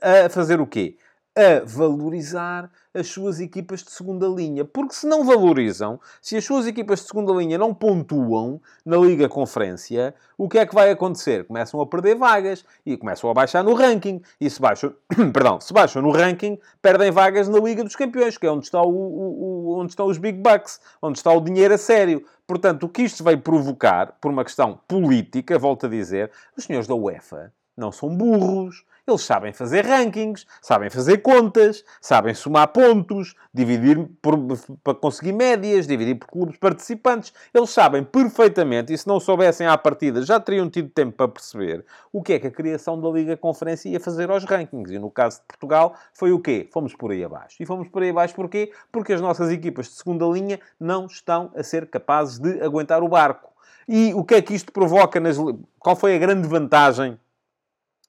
a fazer o quê? A valorizar as suas equipas de segunda linha. Porque se não valorizam, se as suas equipas de segunda linha não pontuam na Liga Conferência, o que é que vai acontecer? Começam a perder vagas e começam a baixar no ranking. E se baixam, (coughs) perdão, se baixam no ranking, perdem vagas na Liga dos Campeões, que é onde, está o, o, o, onde estão os Big Bucks, onde está o dinheiro a sério. Portanto, o que isto vai provocar, por uma questão política, volto a dizer, os senhores da UEFA não são burros Eles sabem fazer rankings, sabem fazer contas, sabem somar pontos, dividir por, para conseguir médias, dividir por clubes participantes. Eles sabem perfeitamente, e se não soubessem à partida, já teriam tido tempo para perceber o que é que a criação da Liga Conferência ia fazer aos rankings. E no caso de Portugal, foi o quê? Fomos por aí abaixo. E fomos por aí abaixo porquê? Porque as nossas equipas de segunda linha não estão a ser capazes de aguentar o barco. E o que é que isto provoca nas... Qual foi a grande vantagem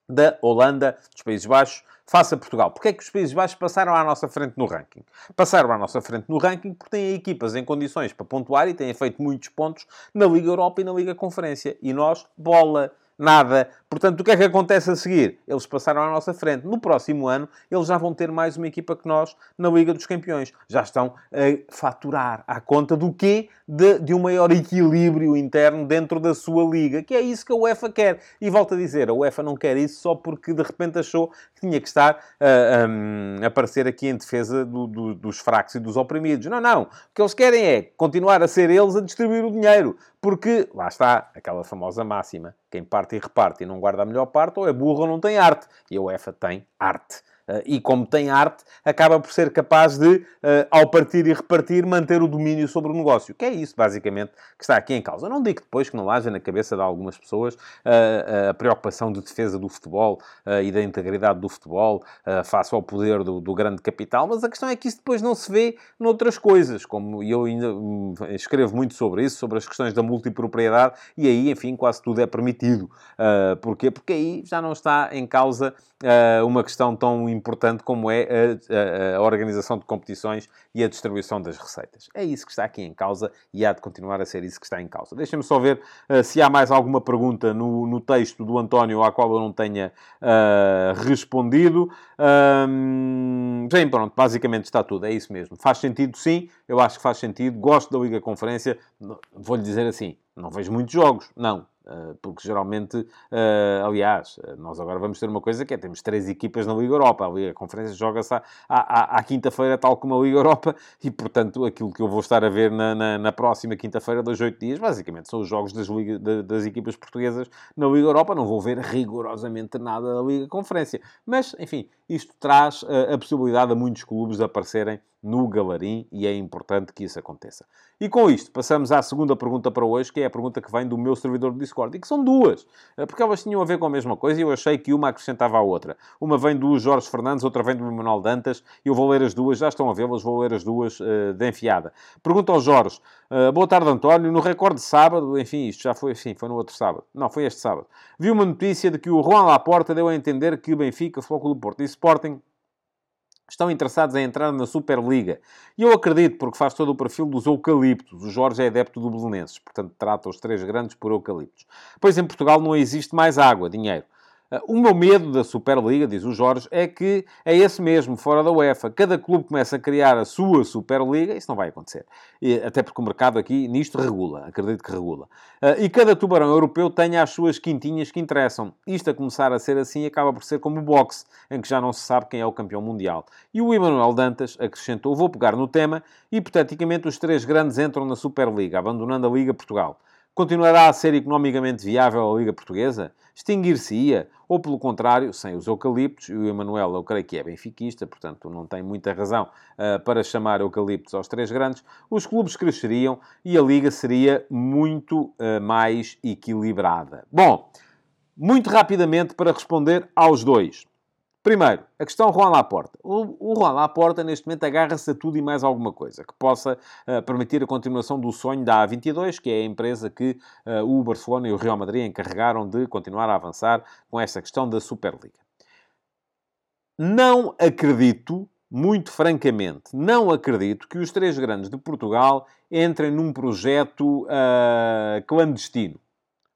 da Holanda, dos Países Baixos, face a Portugal. Porquê é que os Países Baixos passaram à nossa frente no ranking? Passaram à nossa frente no ranking porque têm equipas em condições para pontuar e têm feito muitos pontos na Liga Europa e na Liga Conferência. E nós, bola nada. Portanto, o que é que acontece a seguir? Eles passaram à nossa frente. No próximo ano, eles já vão ter mais uma equipa que nós na Liga dos Campeões. Já estão a faturar à conta do quê? De, de um maior equilíbrio interno dentro da sua liga, que é isso que a UEFA quer. E volto a dizer, a UEFA não quer isso só porque de repente achou que tinha que estar a, a, a aparecer aqui em defesa do, do, dos fracos e dos oprimidos. Não, não. O que eles querem é continuar a ser eles a distribuir o dinheiro. Porque, lá está, aquela famosa máxima. Quem parte e reparte e não guarda a melhor parte, ou é burro ou não tem arte. E a UEFA tem arte. Uh, e como tem arte, acaba por ser capaz de, uh, ao partir e repartir, manter o domínio sobre o negócio. Que é isso, basicamente, que está aqui em causa. Não digo depois que não haja na cabeça de algumas pessoas uh, a preocupação de defesa do futebol e da integridade do futebol face ao poder do, do, grande capital, mas a questão é que isso depois não se vê noutras coisas, como eu ainda um, escrevo muito sobre isso, sobre as questões da multipropriedade, e aí, enfim, quase tudo é permitido. porquê? Porque aí já não está em causa uma questão tão importante como é a, a, a, organização de competições e a distribuição das receitas. É isso que está aqui em causa e há de continuar a ser isso que está em causa. Deixem-me só ver uh, se há mais alguma pergunta no, no, texto do António à qual eu não tenha uh, respondido. Um, bem, pronto, basicamente está tudo, é isso mesmo. Faz sentido, sim, eu acho que faz sentido. Gosto da Liga Conferência, vou-lhe dizer assim, não vejo muitos jogos, não eh, porque geralmente, uh, aliás, eh, nós agora vamos ter uma coisa que é, temos três equipas na Liga Europa, a Liga Conferência joga-se à, à, à quinta-feira, tal como a Liga Europa, e portanto aquilo que eu vou estar a ver na, na, na próxima quinta-feira, dos oito dias, basicamente são os jogos das, Liga, das equipas portuguesas na Liga Europa, não vou ver rigorosamente nada da Liga Conferência, mas, enfim, isto traz uh, a possibilidade a muitos clubes aparecerem no Galarim e é importante que isso aconteça. E com isto, passamos à segunda pergunta para hoje, que é a pergunta que vem do meu servidor do Discord, e que são duas, eh, porque elas tinham a ver com a mesma coisa e eu achei que uma acrescentava à outra. Uma vem do Jorge Fernandes, outra vem do Manuel Dantas, eu vou ler as duas, já estão a vê-las, vou ler as duas uh, de enfiada. Pergunta ao Jorge, uh, boa tarde António, no recorde de sábado, enfim, isto já foi assim, foi no outro sábado, não, foi este sábado, vi uma notícia de que o Juan Laporta deu a entender que Benfica, Futebol do Porto e Sporting estão interessados em entrar na Superliga. E eu acredito, porque faz todo o perfil dos eucaliptos. O Jorge é adepto do Belenenses, portanto trata os três grandes por eucaliptos. Pois em Portugal não existe mais água, dinheiro. Ah, o meu medo da Superliga, diz o Jorge, é que é esse mesmo, fora da UEFA. Cada clube começa a criar a sua Superliga, isso não vai acontecer. E, até porque o mercado aqui nisto regula, acredito que regula. Uh, e cada tubarão europeu tenha as suas quintinhas que interessam. Isto a começar a ser assim acaba por ser como o boxe, em que já não se sabe quem é o campeão mundial. E o Emanuel Dantas acrescentou, vou pegar no tema, hipoteticamente os três grandes entram na Superliga, abandonando a Liga Portugal. Continuará a ser economicamente viável a Liga Portuguesa? Extinguir-se-ia? Ou, pelo contrário, sem os eucaliptos, e o Emanuel, eu creio que é benfiquista, portanto não tem muita razão uh, para chamar eucaliptos aos três grandes, os clubes cresceriam e a Liga seria muito uh, mais equilibrada. Bom, muito rapidamente para responder aos dois. Primeiro, a questão Juan Laporta. O, Juan Laporta, neste momento, agarra-se a tudo e mais alguma coisa que possa uh, permitir a continuação do sonho da A22, que é a empresa que uh, o Barcelona e o Real Madrid encarregaram de continuar a avançar com esta questão da Superliga. Não acredito, muito francamente, não acredito que os três grandes de Portugal entrem num projeto uh, clandestino,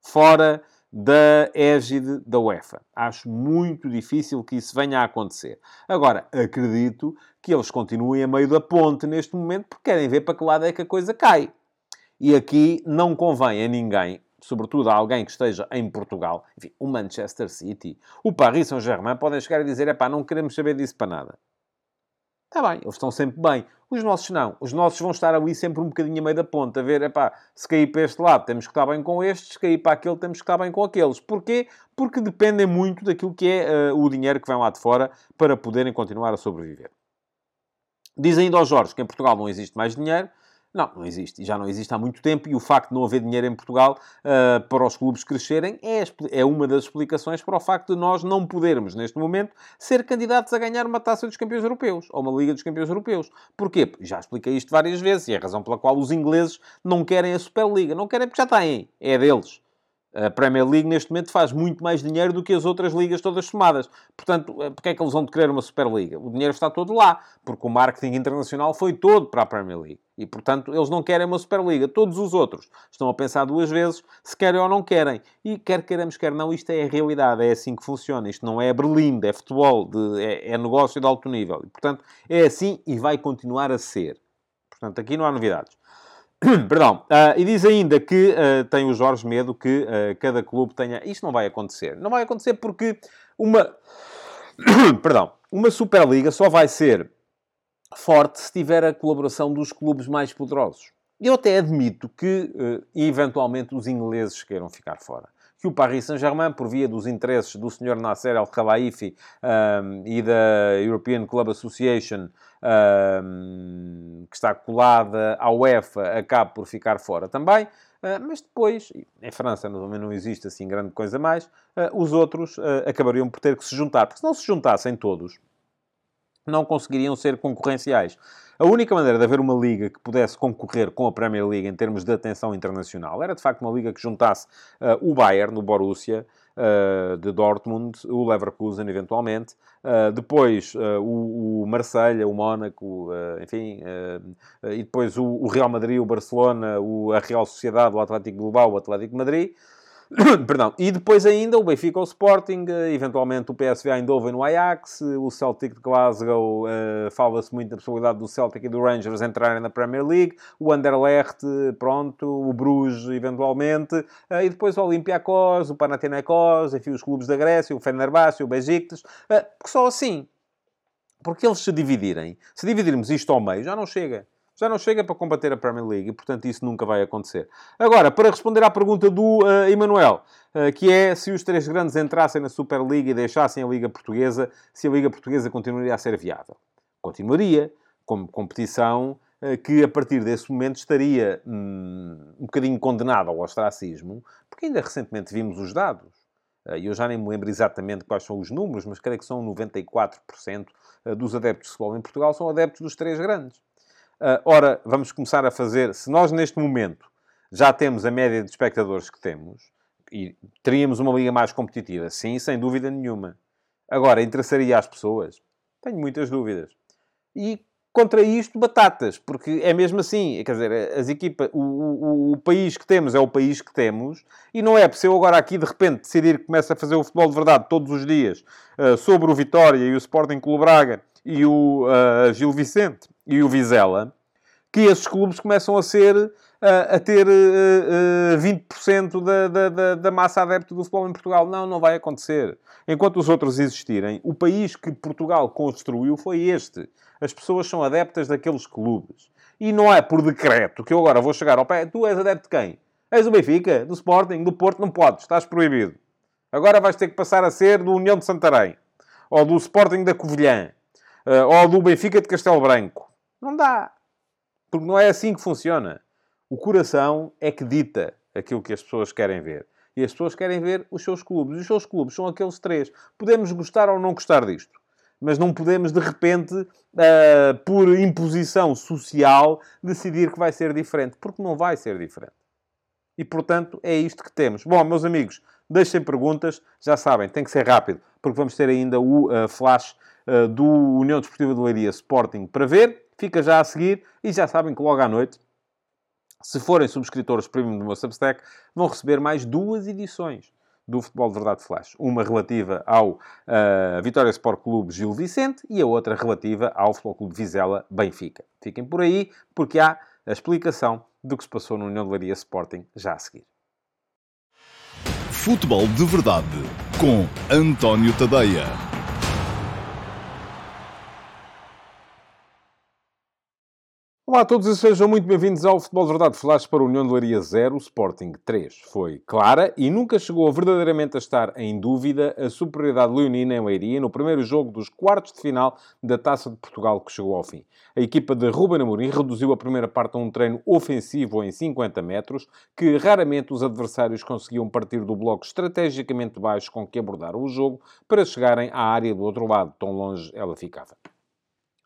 fora da égide da UEFA. Acho muito difícil que isso venha a acontecer. Agora, acredito que eles continuem a meio da ponte neste momento porque querem ver para que lado é que a coisa cai. E aqui não convém a ninguém, sobretudo a alguém que esteja em Portugal, enfim, o Manchester City, o Paris Saint-Germain, podem chegar a dizer: é pá, não queremos saber disso para nada. Está bem, eles estão sempre bem. Os nossos não. Os nossos vão estar ali sempre um bocadinho a meio da ponta, a ver, epá, se cair para este lado temos que estar bem com estes, se cair para aquele temos que estar bem com aqueles. Porquê? Porque dependem muito daquilo que é uh, o dinheiro que vem lá de fora para poderem continuar a sobreviver. Diz ainda ao Jorge que em Portugal não existe mais dinheiro. Não, não existe. Já não existe há muito tempo. E o facto de não haver dinheiro em Portugal uh, para os clubes crescerem é, é uma das explicações para o facto de nós não podermos, neste momento, ser candidatos a ganhar uma taça dos campeões europeus ou uma Liga dos Campeões Europeus. Porquê? Já expliquei isto várias vezes e é a razão pela qual os ingleses não querem a Superliga. Não querem porque já têm. É deles. A Premier League, neste momento, faz muito mais dinheiro do que as outras ligas todas somadas. Portanto, eh, porque é que eles vão querer uma Superliga? O dinheiro está todo lá, porque o marketing internacional foi todo para a Premier League. E, portanto, eles não querem uma Superliga. Todos os outros estão a pensar duas vezes se querem ou não querem. E quer queiramos, quer não, isto é a realidade. É assim que funciona. Isto não é Berlim, é futebol, de, é, é negócio de alto nível. E, portanto, é assim e vai continuar a ser. Portanto, aqui não há novidades. (coughs) Perdão. Uh, e diz ainda que uh, tem o Jorge medo que uh, cada clube tenha. Isto não vai acontecer. Não vai acontecer porque uma. (coughs) Perdão. Uma Superliga só vai ser forte se tiver a colaboração dos clubes mais poderosos. Eu até admito que, eventualmente, os ingleses queiram ficar fora que o Paris Saint-Germain, por via dos interesses do Sr. Nasser El-Khelaifi um, e da European Club Association, um, que está colada à UEFA, acabe por ficar fora também. Uh, mas depois, em França também não existe assim grande coisa mais, uh, os outros uh, acabariam por ter que se juntar. Porque se não se juntassem todos, não conseguiriam ser concorrenciais. A única maneira de haver uma liga que pudesse concorrer com a Premier League em termos de atenção internacional era, de facto, uma liga que juntasse uh, o Bayern, o Borussia, uh, de Dortmund, o Leverkusen, eventualmente, uh, depois o, o Marselha, o Mónaco, enfim, e depois o, o, Real Madrid, o Barcelona, o, a Real Sociedade, o Atlético Bilbao, o Atlético Madrid, (coughs) Perdão. E depois ainda o Benfica, o Sporting, eh, eventualmente o PSV Eindhoven no Ajax, o Celtic de Glasgow, uh, fala-se muito da possibilidade do Celtic e do Rangers entrarem na Premier League, o Anderlecht, pronto, o Bruges, eventualmente, uh, e depois o Olympiacos, o Panathinaikos, enfim, os clubes da Grécia, o Fenerbahçe, o Besiktas, uh, só assim. Porque eles se dividirem, se dividirmos isto ao meio, já não chega já não chega para combater a Premier League e, portanto, isso nunca vai acontecer. Agora, para responder à pergunta do uh, Emanuel, uh, que é se os três grandes entrassem na Superliga e deixassem a Liga Portuguesa, se a Liga Portuguesa continuaria a ser viável. Continuaria, como competição uh, que, a partir desse momento, estaria hum, um bocadinho condenada ao ostracismo, porque ainda recentemente vimos os dados. E eu já nem me lembro exatamente quais são os números, mas creio que são 94% dos adeptos de futebol em Portugal são adeptos dos três grandes. Uh, ora, vamos começar a fazer. Se nós neste momento já temos a média de espectadores que temos e teríamos uma liga mais competitiva, sim, sem dúvida nenhuma. Agora, interessaria às pessoas? Tenho muitas dúvidas. E contra isto, batatas, porque é mesmo assim. Quer dizer, as equipas, o, o, o, país que temos é o país que temos, e não é por eu agora aqui de repente decidir que começa a fazer o futebol de verdade todos os dias uh, sobre o Vitória e o Sporting Clube Braga e o uh, Gil Vicente e o Vizela, que esses clubes começam a ser, uh, a ter uh, uh, 20% da, da, da, massa adepta do futebol em Portugal. Não, não vai acontecer. Enquanto os outros existirem, o país que Portugal construiu foi este. As pessoas são adeptas daqueles clubes. E não é por decreto que eu agora vou chegar ao pé. Tu és adepto de quem? És do Benfica, do Sporting, do Porto? Não podes, estás proibido. Agora vais ter que passar a ser do União de Santarém. Ou do Sporting da Covilhã uh, ou do Benfica de Castelo Branco. Não dá. Porque não é assim que funciona. O coração é que dita aquilo que as pessoas querem ver. E as pessoas querem ver os seus clubes. E os seus clubes são aqueles três. Podemos gostar ou não gostar disto. Mas não podemos, de repente, uh, por imposição social, decidir que vai ser diferente. Porque não vai ser diferente. E, portanto, é isto que temos. Bom, meus amigos, deixem perguntas. Já sabem, tem que ser rápido. Porque vamos ter ainda o uh, flash uh, do União Desportiva de Leiria Sporting para ver. Fica já a seguir e já sabem que logo à noite, se forem subscritores premium do meu Substack, vão receber mais duas edições do Futebol de Verdade Flash. Uma relativa ao uh, Vitória Sport Clube Gil Vicente e a outra relativa ao Futebol Clube Vizela Benfica. Fiquem por aí, porque há a explicação do que se passou no União de Leiria Sporting já a seguir. Futebol de Verdade com António Tadeia. Olá a todos e sejam muito bem-vindos ao Futebol de Verdade Flash para o União de Leiria 0, Sporting 3. Foi clara e nunca chegou verdadeiramente a estar em dúvida a superioridade leonina em Leiria no primeiro jogo dos quartos de final da Taça de Portugal que chegou ao fim. A equipa de Ruben Amorim reduziu a primeira parte a um treino ofensivo em 50 metros, que raramente os adversários conseguiam partir do bloco estrategicamente baixo com que abordaram o jogo para chegarem à área do outro lado, tão longe ela ficava.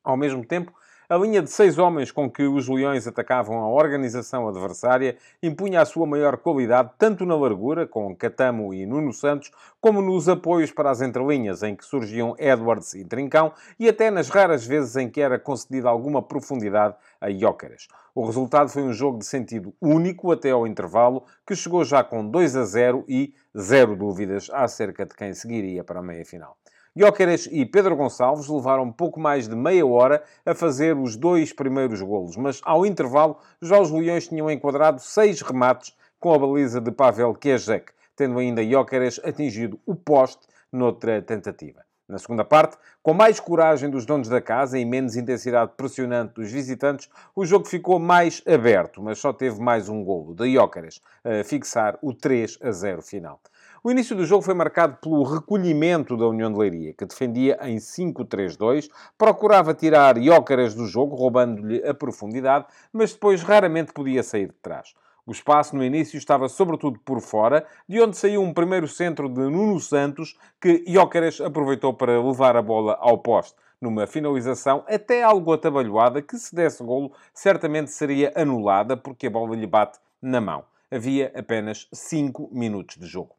Ao mesmo tempo, a linha de seis homens com que os Leões atacavam a organização adversária impunha a sua maior qualidade tanto na largura, com Catamo e Nuno Santos, como nos apoios para as entrelinhas, em que surgiam Edwards e Trincão, e até nas raras vezes em que era concedida alguma profundidade a Jóqueres. O resultado foi um jogo de sentido único até ao intervalo, que chegou já com 2 a 0 e zero dúvidas acerca de quem seguiria para a meia-final. Jóqueres e Pedro Gonçalves levaram pouco mais de meia hora a fazer os dois primeiros golos, mas ao intervalo já os Leões tinham enquadrado seis remates com a baliza de Pavel Kezek, tendo ainda Jóqueres atingido o poste noutra tentativa. Na segunda parte, com mais coragem dos donos da casa e menos intensidade pressionante dos visitantes, o jogo ficou mais aberto, mas só teve mais um golo de Jóqueres a fixar o 3 a 0 final. O início do jogo foi marcado pelo recolhimento da União de Leiria, que defendia em 5-3-2, procurava tirar Iócaras do jogo, roubando-lhe a profundidade, mas depois raramente podia sair de trás. O espaço no início estava sobretudo por fora, de onde saiu um primeiro centro de Nuno Santos, que Iócaras aproveitou para levar a bola ao poste numa finalização até algo atabalhoada, que se desse golo, certamente seria anulada, porque a bola lhe bate na mão. Havia apenas 5 minutos de jogo.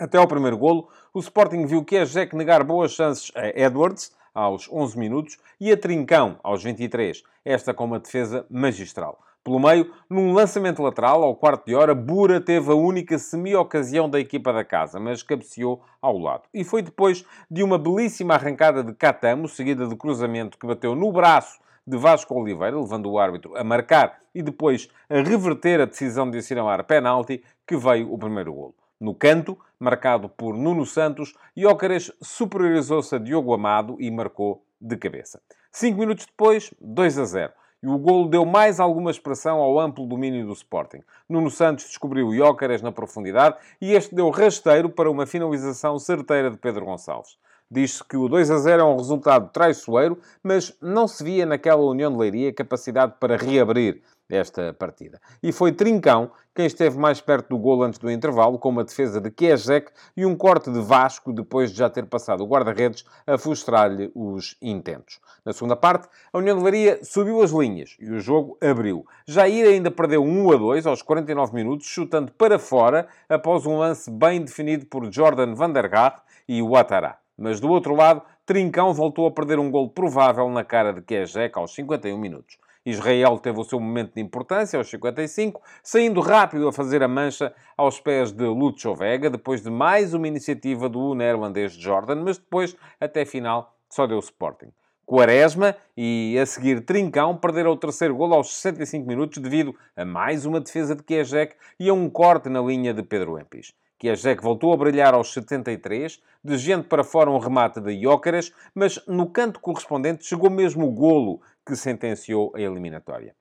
Até ao primeiro golo, o Sporting viu que é Jack negar boas chances a Edwards, aos 11 minutos, e a Trincão, aos 23. Esta com uma defesa magistral. Pelo meio, num lançamento lateral, ao quarto de hora, Bura teve a única semi-ocasião da equipa da casa, mas cabeceou ao lado. E foi depois de uma belíssima arrancada de Catamo, seguida de cruzamento que bateu no braço de Vasco Oliveira, levando o árbitro a marcar e depois a reverter a decisão de assinalar penalti, que veio o primeiro golo. No canto, marcado por Nuno Santos, Jóqueres superiorizou-se a Diogo Amado e marcou de cabeça. Cinco minutos depois, 2 a 0. E o golo deu mais alguma expressão ao amplo domínio do Sporting. Nuno Santos descobriu Jóqueres na profundidade e este deu rasteiro para uma finalização certeira de Pedro Gonçalves. Diz-se que o 2 a 0 é um resultado traiçoeiro, mas não se via naquela União de Leiria capacidade para reabrir esta partida. E foi Trincão quem esteve mais perto do gol antes do intervalo, com uma defesa de Kezek e um corte de Vasco depois de já ter passado o guarda-redes a frustrar-lhe os intentos. Na segunda parte, a União de Leiria subiu as linhas e o jogo abriu. Jair ainda perdeu 1 a 2 aos 49 minutos, chutando para fora após um lance bem definido por Jordan van der Gaar e Ouattara. Mas do outro lado, Trincão voltou a perder um gol provável na cara de Kezek aos 51 minutos. Israel teve o seu momento de importância aos 55, saindo rápido a fazer a mancha aos pés de Lucho Vega, depois de mais uma iniciativa do neerlandês Jordan, mas depois, até final, só deu Sporting. Quaresma e a seguir Trincão perderam o terceiro gol aos 65 minutos devido a mais uma defesa de Kiesek e a um corte na linha de Pedro Empis. Kiesek voltou a brilhar aos 73, de gente para fora um remate de Jócaras, mas no canto correspondente chegou mesmo o golo que sentenciou a eliminatória.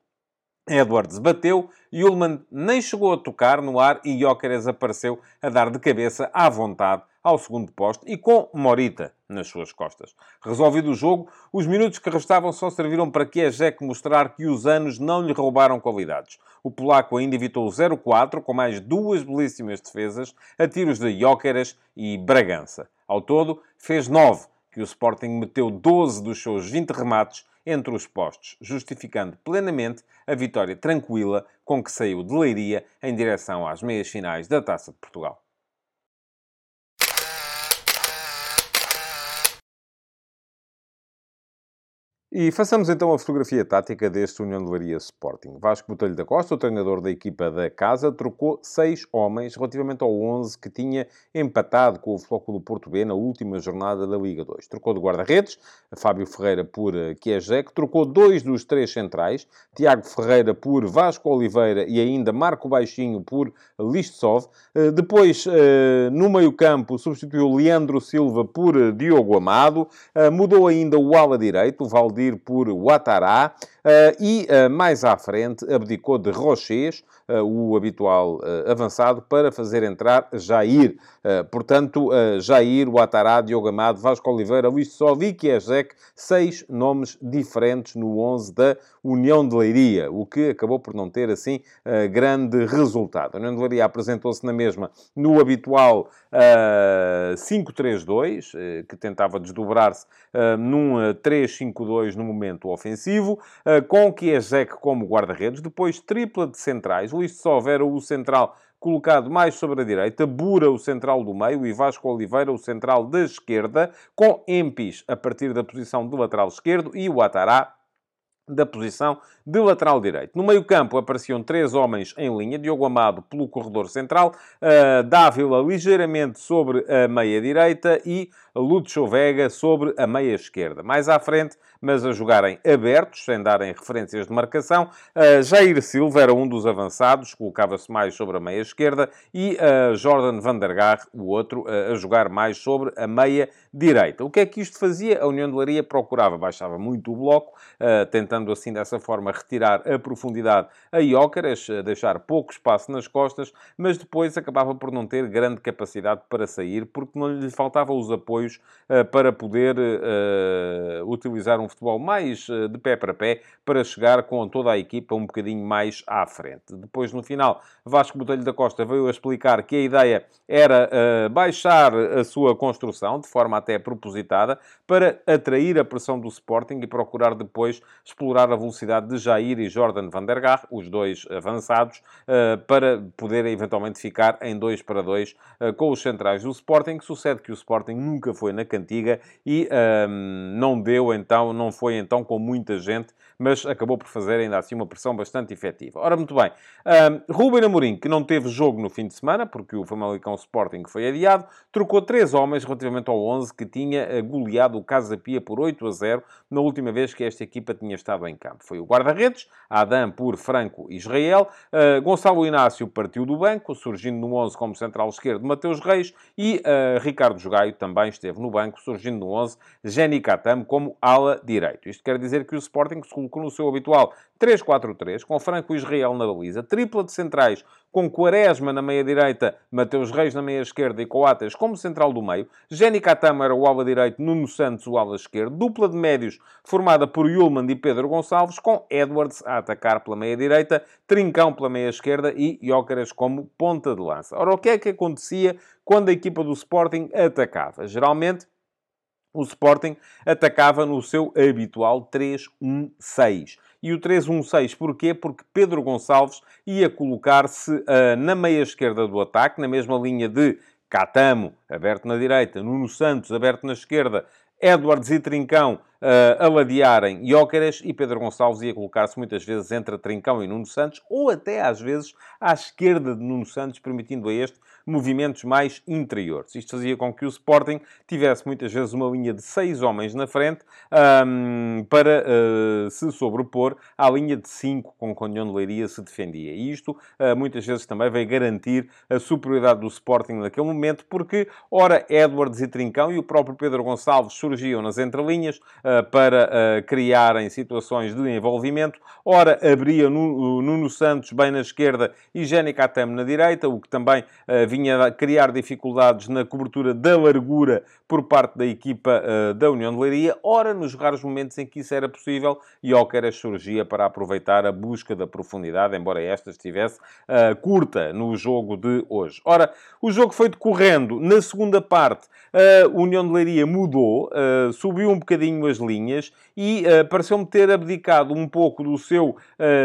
Edwards bateu, Ullman nem chegou a tocar no ar e Jóqueres apareceu a dar de cabeça à vontade ao segundo posto e com Morita nas suas costas. Resolvido o jogo, os minutos que restavam só serviram para que a Jack mostrar que os anos não lhe roubaram qualidades. O polaco ainda evitou o 0-4 com mais duas belíssimas defesas a tiros de Jóqueres e Bragança. Ao todo, fez 9, que o Sporting meteu 12 dos seus 20 remates entre os postos, justificando plenamente a vitória tranquila com que saiu de Leiria em direção às meias finais da Taça de Portugal. E façamos então a fotografia tática deste União de Leiria Sporting. Vasco Botelho da Costa, o treinador da equipa da casa, trocou seis homens relativamente ao 11 que tinha empatado com o Flóculo Porto B na última jornada da Liga 2. Trocou de guarda-redes, Fábio Ferreira por Kiejek, trocou dois dos três centrais, Tiago Ferreira por Vasco Oliveira e ainda Marco Baixinho por Listsov. Eh, depois, eh, no meio-campo, substituiu Leandro Silva por Diogo Amado, eh, mudou ainda o ala direito, o Valdir Valdir por Ouattara e mais à frente abdicou de Rochês, o habitual avançado, para fazer entrar Jair. Portanto, Jair, Ouattara, Diogo Amado, Vasco Oliveira, Luís Sol, Vicky Ezek, seis nomes diferentes no 11 da União de Leiria, o que acabou por não ter, assim, grande resultado. A União de Leiria apresentou-se na mesma no habitual uh, 5-3-2, uh, que tentava desdobrar-se num 3-5-2 no momento ofensivo, uh, com Kiesek como guarda-redes, depois tripla de centrais, Luís de Sov era o central colocado mais sobre a direita, Bura, o central do meio, e Vasco Oliveira, o central da esquerda, com Empis a partir da posição de lateral esquerdo. E o Atará da posição de lateral direito. No meio-campo apareciam três homens em linha: Diogo Amado pelo corredor central, uh, Dávila ligeiramente sobre a meia-direita e Lúcio Vega sobre a meia-esquerda. Mais à frente, mas a jogarem abertos, sem darem referências de marcação, uh, Jair Silva era um dos avançados, colocava-se mais sobre a meia-esquerda, e uh, Jordan van der Gaar, o outro, a jogar mais sobre a meia-direita. O que é que isto fazia? A União de Laria procurava, baixava muito o bloco, tentando assim dessa forma retirar a profundidade a Iócaras, deixar pouco espaço nas costas, mas depois acabava por não ter grande capacidade para sair, porque não lhe faltavam os apoios uh, para poder uh, utilizar um futebol mais uh, de pé para pé, para chegar com toda a equipa um bocadinho mais à frente. Depois, no final, Vasco Botelho da Costa veio a explicar que a ideia era baixar a sua construção, de forma até propositada, para atrair a pressão do Sporting e procurar depois explorar a velocidade de Jair e Jordan van der Gaar, os dois avançados, uh, para poderem eventualmente ficar em 2 para 2 uh, com os centrais do Sporting. Sucede que o Sporting nunca foi na cantiga e ehm, não deu então, não foi então com muita gente, mas acabou por fazer ainda assim uma pressão bastante efetiva. Ora, muito bem, ehm, Ruben Amorim, que não teve jogo no fim de semana, porque o Famalicão Sporting foi adiado, trocou três homens relativamente ao 11 que tinha eh, goleado o Casa Pia por 8 a 0 na última vez que esta equipa tinha estado em campo. Foi o guarda-redes, Adam por Franco Israel, uh, Gonçalo Inácio partiu do banco, surgindo no 11 como central esquerdo Mateus Reis e uh, Ricardo Jogaio também esteve no banco, surgindo no 11 Jenny Katam como ala direito. Isto quer dizer que o Sporting se colocou no seu habitual 3-4-3, com Franco Israel na baliza, tripla de centrais com Quaresma na meia-direita, Mateus Reis na meia-esquerda e Coates como central do meio. Jenny Katama era o ala direito, Nuno Santos o ala esquerdo. Dupla de médios formada por Yulman e Pedro Gonçalves, com Edwards a atacar pela meia-direita, Trincão pela meia-esquerda e Jócaras como ponta de lança. Ora, o que é que acontecia quando a equipa do Sporting atacava? Geralmente, o Sporting atacava no seu habitual 3-1-6. E o 3-1-6 porquê? Porque Pedro Gonçalves ia colocar-se uh, na meia esquerda do ataque, na mesma linha de Catamo, aberto na direita, Nuno Santos, aberto na esquerda, Edwards e Trincão uh, a ladearem Jóqueres e Pedro Gonçalves ia colocar-se muitas vezes entre Trincão e Nuno Santos, ou até às vezes à esquerda de Nuno Santos, permitindo a este movimentos mais interiores. Isto fazia com que o Sporting tivesse muitas vezes uma linha de seis homens na frente um, para uh, se sobrepor à linha de cinco com que a União de Leiria se defendia. E isto uh, muitas vezes também veio garantir a superioridade do Sporting naquele momento, porque ora Edwards e Trincão e o próprio Pedro Gonçalves surgiam nas entrelinhas para criarem situações de envolvimento, ora abria Nuno Santos bem na esquerda e Jenny Katem na direita, o que também vinha vinha criar dificuldades na cobertura da largura por parte da equipa da União de Leiria. Ora, nos raros momentos em que isso era possível, Jóqueras surgia para aproveitar a busca da profundidade, embora esta estivesse curta no jogo de hoje. Ora, o jogo foi decorrendo. Na segunda parte, a União de Leiria mudou, subiu um bocadinho as linhas e pareceu-me ter abdicado um pouco do seu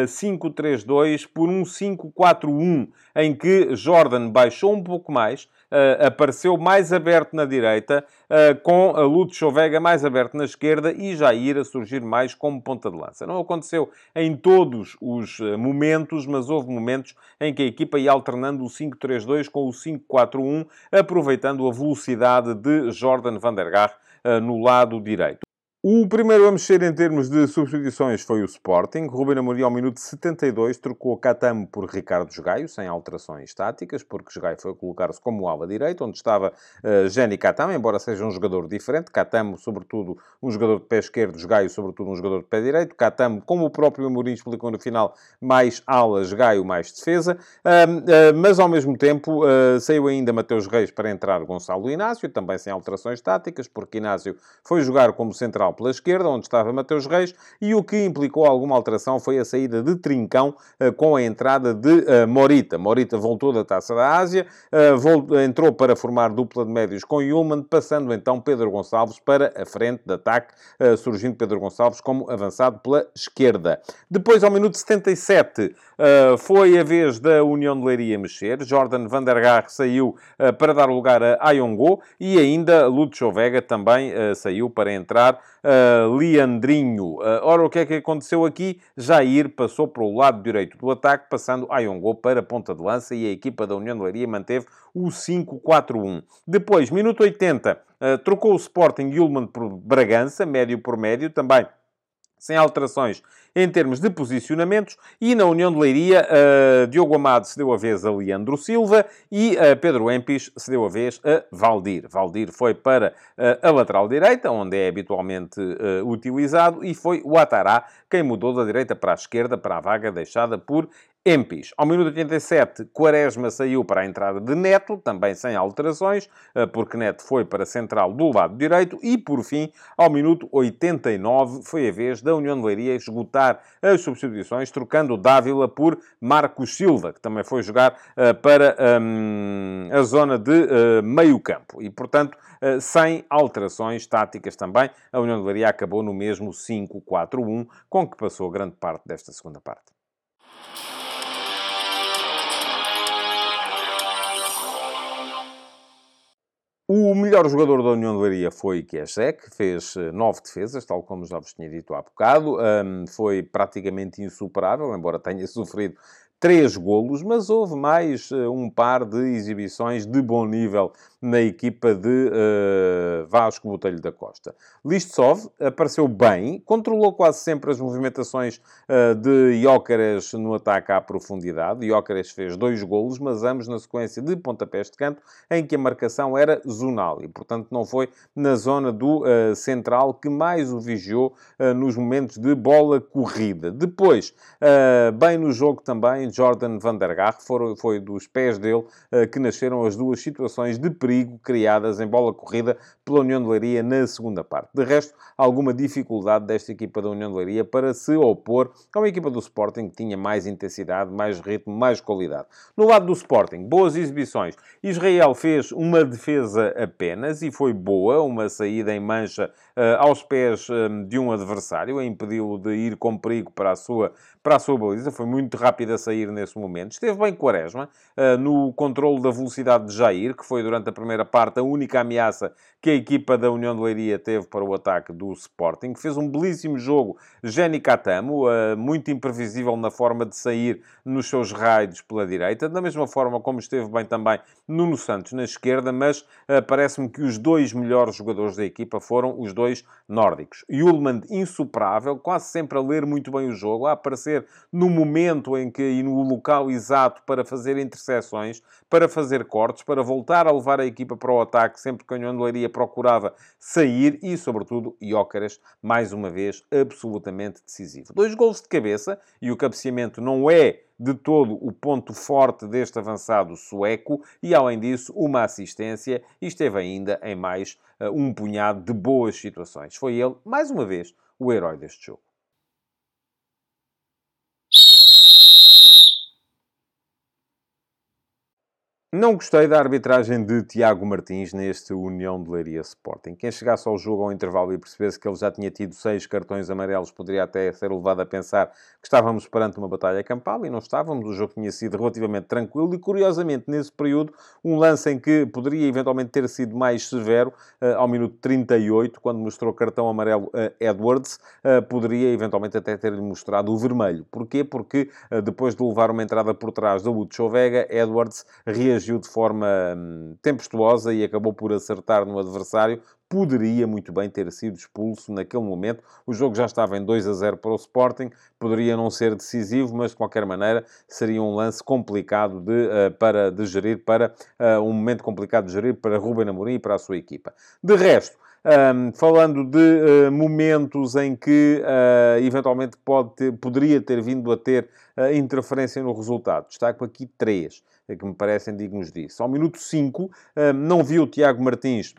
5-3-2 por um 5-4-1, em que Jordan baixou um pouco mais, uh, apareceu mais aberto na direita, uh, com a Lúcio Vega mais aberto na esquerda e Jair a surgir mais como ponta de lança. Não aconteceu em todos os eh, momentos, mas houve momentos em que a equipa ia alternando o 5-3-2 com o 5-4-1, aproveitando a velocidade de Jordan van der Gaar uh, no lado direito. O primeiro a mexer em termos de substituições foi o Sporting. Ruben Amorim, ao minuto 72, trocou Catamo por Ricardo Jogaio, sem alterações táticas, porque Jogaio foi colocar-se como ala direito, onde estava uh, Jenny Catamo, embora seja um jogador diferente. Catamo, sobretudo, um jogador de pé esquerdo, Jogaio, sobretudo, um jogador de pé direito. Catamo, como o próprio Amorim explicou no final, mais ala, Jogaio, mais defesa. Uh, uh, mas, ao mesmo tempo, saiu ainda Mateus Reis para entrar Gonçalo Inácio, também sem alterações táticas, porque Inácio foi jogar como central pela esquerda, onde estava Mateus Reis, e o que implicou alguma alteração foi a saída de Trincão eh, com a entrada de eh, Morita. Morita voltou da Taça da Ásia, eh, entrou para formar dupla de médios com Yulman, passando então Pedro Gonçalves para a frente de ataque, surgindo Pedro Gonçalves como avançado pela esquerda. Depois, ao minuto 77, foi a vez da União de Leiria mexer. Jordan van der Gaar saiu para dar lugar a Ayongo e ainda Lúcio Vega também saiu para entrar uh, Leandrinho. Uh, ora, o que é que aconteceu aqui? Jair passou para o lado direito do ataque, passando Ayongo para a ponta de lança e a equipa da União de Leiria manteve o 5-4-1. Depois, minuto 80, uh, ah, trocou o Sporting Gilman por Bragança, médio por médio, também sem alterações em termos de posicionamentos. E na União de Leiria, uh, Diogo Amado se deu a vez a Leandro Silva e uh, Pedro Empis se deu a vez a Valdir. Valdir foi para uh, a lateral direita, onde é habitualmente utilizado, e foi o Atará quem mudou da direita para a esquerda, para a vaga deixada por Empis. Ao minuto 87, Quaresma saiu para a entrada de Neto, também sem alterações, eh, porque Neto foi para a central do lado direito. E, por fim, ao minuto 89, foi a vez da União de Leiria esgotar as substituições, trocando Dávila por Marcos Silva, que também foi jogar uh, para um, a zona de uh, meio campo. E, portanto, sem alterações táticas também, a União de Leiria acabou no mesmo 5-4-1, com que passou grande parte desta segunda parte. O melhor jogador da União de Leiria foi Kiesek, fez eh, nove defesas, tal como já vos tinha dito há bocado. Um, foi praticamente insuperável, embora tenha (laughs) sofrido três golos, mas houve mais uh, um par de exibições de bom nível na equipa de uh, Vasco Botelho da Costa. Listsov apareceu bem, controlou quase sempre as movimentações uh, de Jóqueres no ataque à profundidade. Jóqueres fez dois golos, mas ambos na sequência de pontapés de canto, em que a marcação era zonal e, portanto, não foi na zona do uh, central que mais o vigiou nos momentos de bola corrida. Depois, bem no jogo também, Jordan van der Gaar, foi, foi dos pés dele que nasceram as duas situações de perigo criadas em bola corrida pela União de Leiria na segunda parte. De resto, alguma dificuldade desta equipa da União de Leiria para se opor a uma equipa do Sporting que tinha mais intensidade, mais ritmo, mais qualidade. No lado do Sporting, boas exibições. Israel fez uma defesa apenas e foi boa, uma saída em mancha uh, aos pés um, de um adversário, a impedi-lo de ir com perigo para a sua para a sua baliza, foi muito rápido a sair nesse momento. Esteve bem Quaresma uh, no controle da velocidade de Jair, que foi durante a primeira parte a única ameaça que a equipa da União de Leiria teve para o ataque do Sporting. Fez um belíssimo jogo Jenny Catamo, uh, muito imprevisível na forma de sair nos seus raids pela direita, da mesma forma como esteve bem também Nuno Santos na esquerda, mas uh, parece-me que os dois melhores jogadores da equipa foram os dois nórdicos. Yulman insuperável, quase sempre a ler muito bem o jogo, a aparecer no momento em que e no local exato para fazer interseções, para fazer cortes, para voltar a levar a equipa para o ataque sempre que a União procurava sair e, sobretudo, Jócaras, mais uma vez, absolutamente decisivo. Dois gols de cabeça e o cabeceamento não é de todo o ponto forte deste avançado sueco e, além disso, uma assistência e esteve ainda em mais uh, um punhado de boas situações. Foi ele, mais uma vez, o herói deste jogo. Não gostei da arbitragem de Tiago Martins neste União de Leiria Sporting. Quem chegasse ao jogo ao intervalo e percebesse que ele já tinha tido seis cartões amarelos poderia até ser levado a pensar que estávamos perante uma batalha campal e não estávamos. O jogo tinha sido relativamente tranquilo e, curiosamente, nesse período, um lance em que poderia eventualmente ter sido mais severo, uh, ao minuto 38, quando mostrou cartão amarelo a Edwards, uh, poderia eventualmente até ter-lhe mostrado o vermelho. Porquê? Porque uh, depois de levar uma entrada por trás da Lúcio Vega, Edwards reagiu reagiu de forma hum, tempestuosa e acabou por acertar no adversário, poderia muito bem ter sido expulso naquele momento. O jogo já estava em 2 a 0 para o Sporting, poderia não ser decisivo, mas de qualquer maneira seria um lance complicado de, uh, para, de gerir, para uh, um momento complicado de gerir para Ruben Amorim e para a sua equipa. De resto, um, falando de uh, momentos em que uh, eventualmente pode ter, poderia ter vindo a ter uh, interferência no resultado. Destaco aqui três que me parecem dignos disso. Ao minuto 5, não viu o Tiago Martins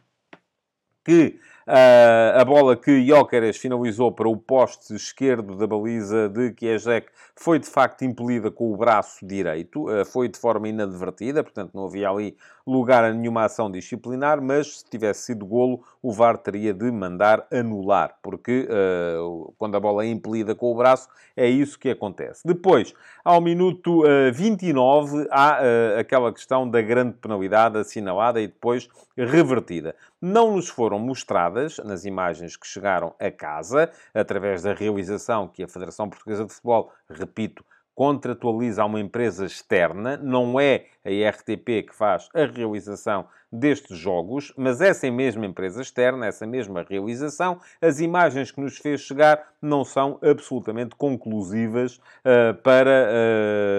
que Uh, a bola que Jóqueres finalizou para o poste esquerdo da baliza de Kiesek foi de facto impelida com o braço direito, uh, foi de forma inadvertida, portanto não havia ali lugar a nenhuma ação disciplinar, mas se tivesse sido golo, o VAR teria de mandar anular, porque uh, quando a bola é impelida com o braço, é isso que acontece. Depois, ao minuto 29, há aquela questão da grande penalidade assinalada e depois revertida. Não nos foram mostradas nas imagens que chegaram a casa, através da realização que a Federação Portuguesa de Futebol, repito, contratualiza a uma empresa externa, não é a RTP que faz a realização destes jogos, mas essa mesma empresa externa, essa mesma realização, as imagens que nos fez chegar não são absolutamente conclusivas uh, para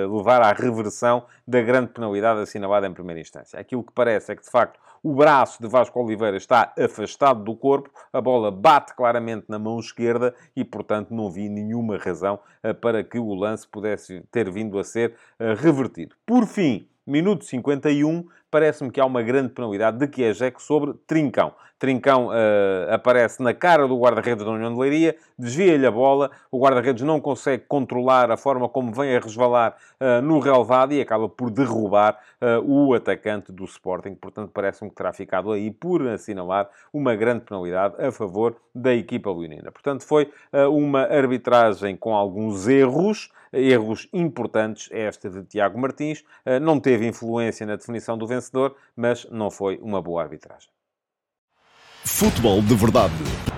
uh, levar à reversão da grande penalidade assinalada em primeira instância. Aquilo que parece é que, de facto, o braço de Vasco Oliveira está afastado do corpo, a bola bate claramente na mão esquerda e, portanto, não vi nenhuma razão uh, para que o lance pudesse ter vindo a ser revertido. Por fim, minuto 51, parece-me que há uma grande penalidade de Kiesek sobre Trincão. Trincão uh, aparece na cara do guarda-redes da União de Leiria, desvia-lhe a bola, o guarda-redes não consegue controlar a forma como vem a resvalar uh, no relevado e acaba por derrubar uh, o atacante do Sporting. Portanto, parece-me que terá ficado aí por assinalar uma grande penalidade a favor da equipa leonina. Portanto, foi uma arbitragem com alguns erros, erros importantes, esta de Tiago Martins. não teve influência na definição do vencedor, mas não foi uma boa arbitragem. Futebol de Verdade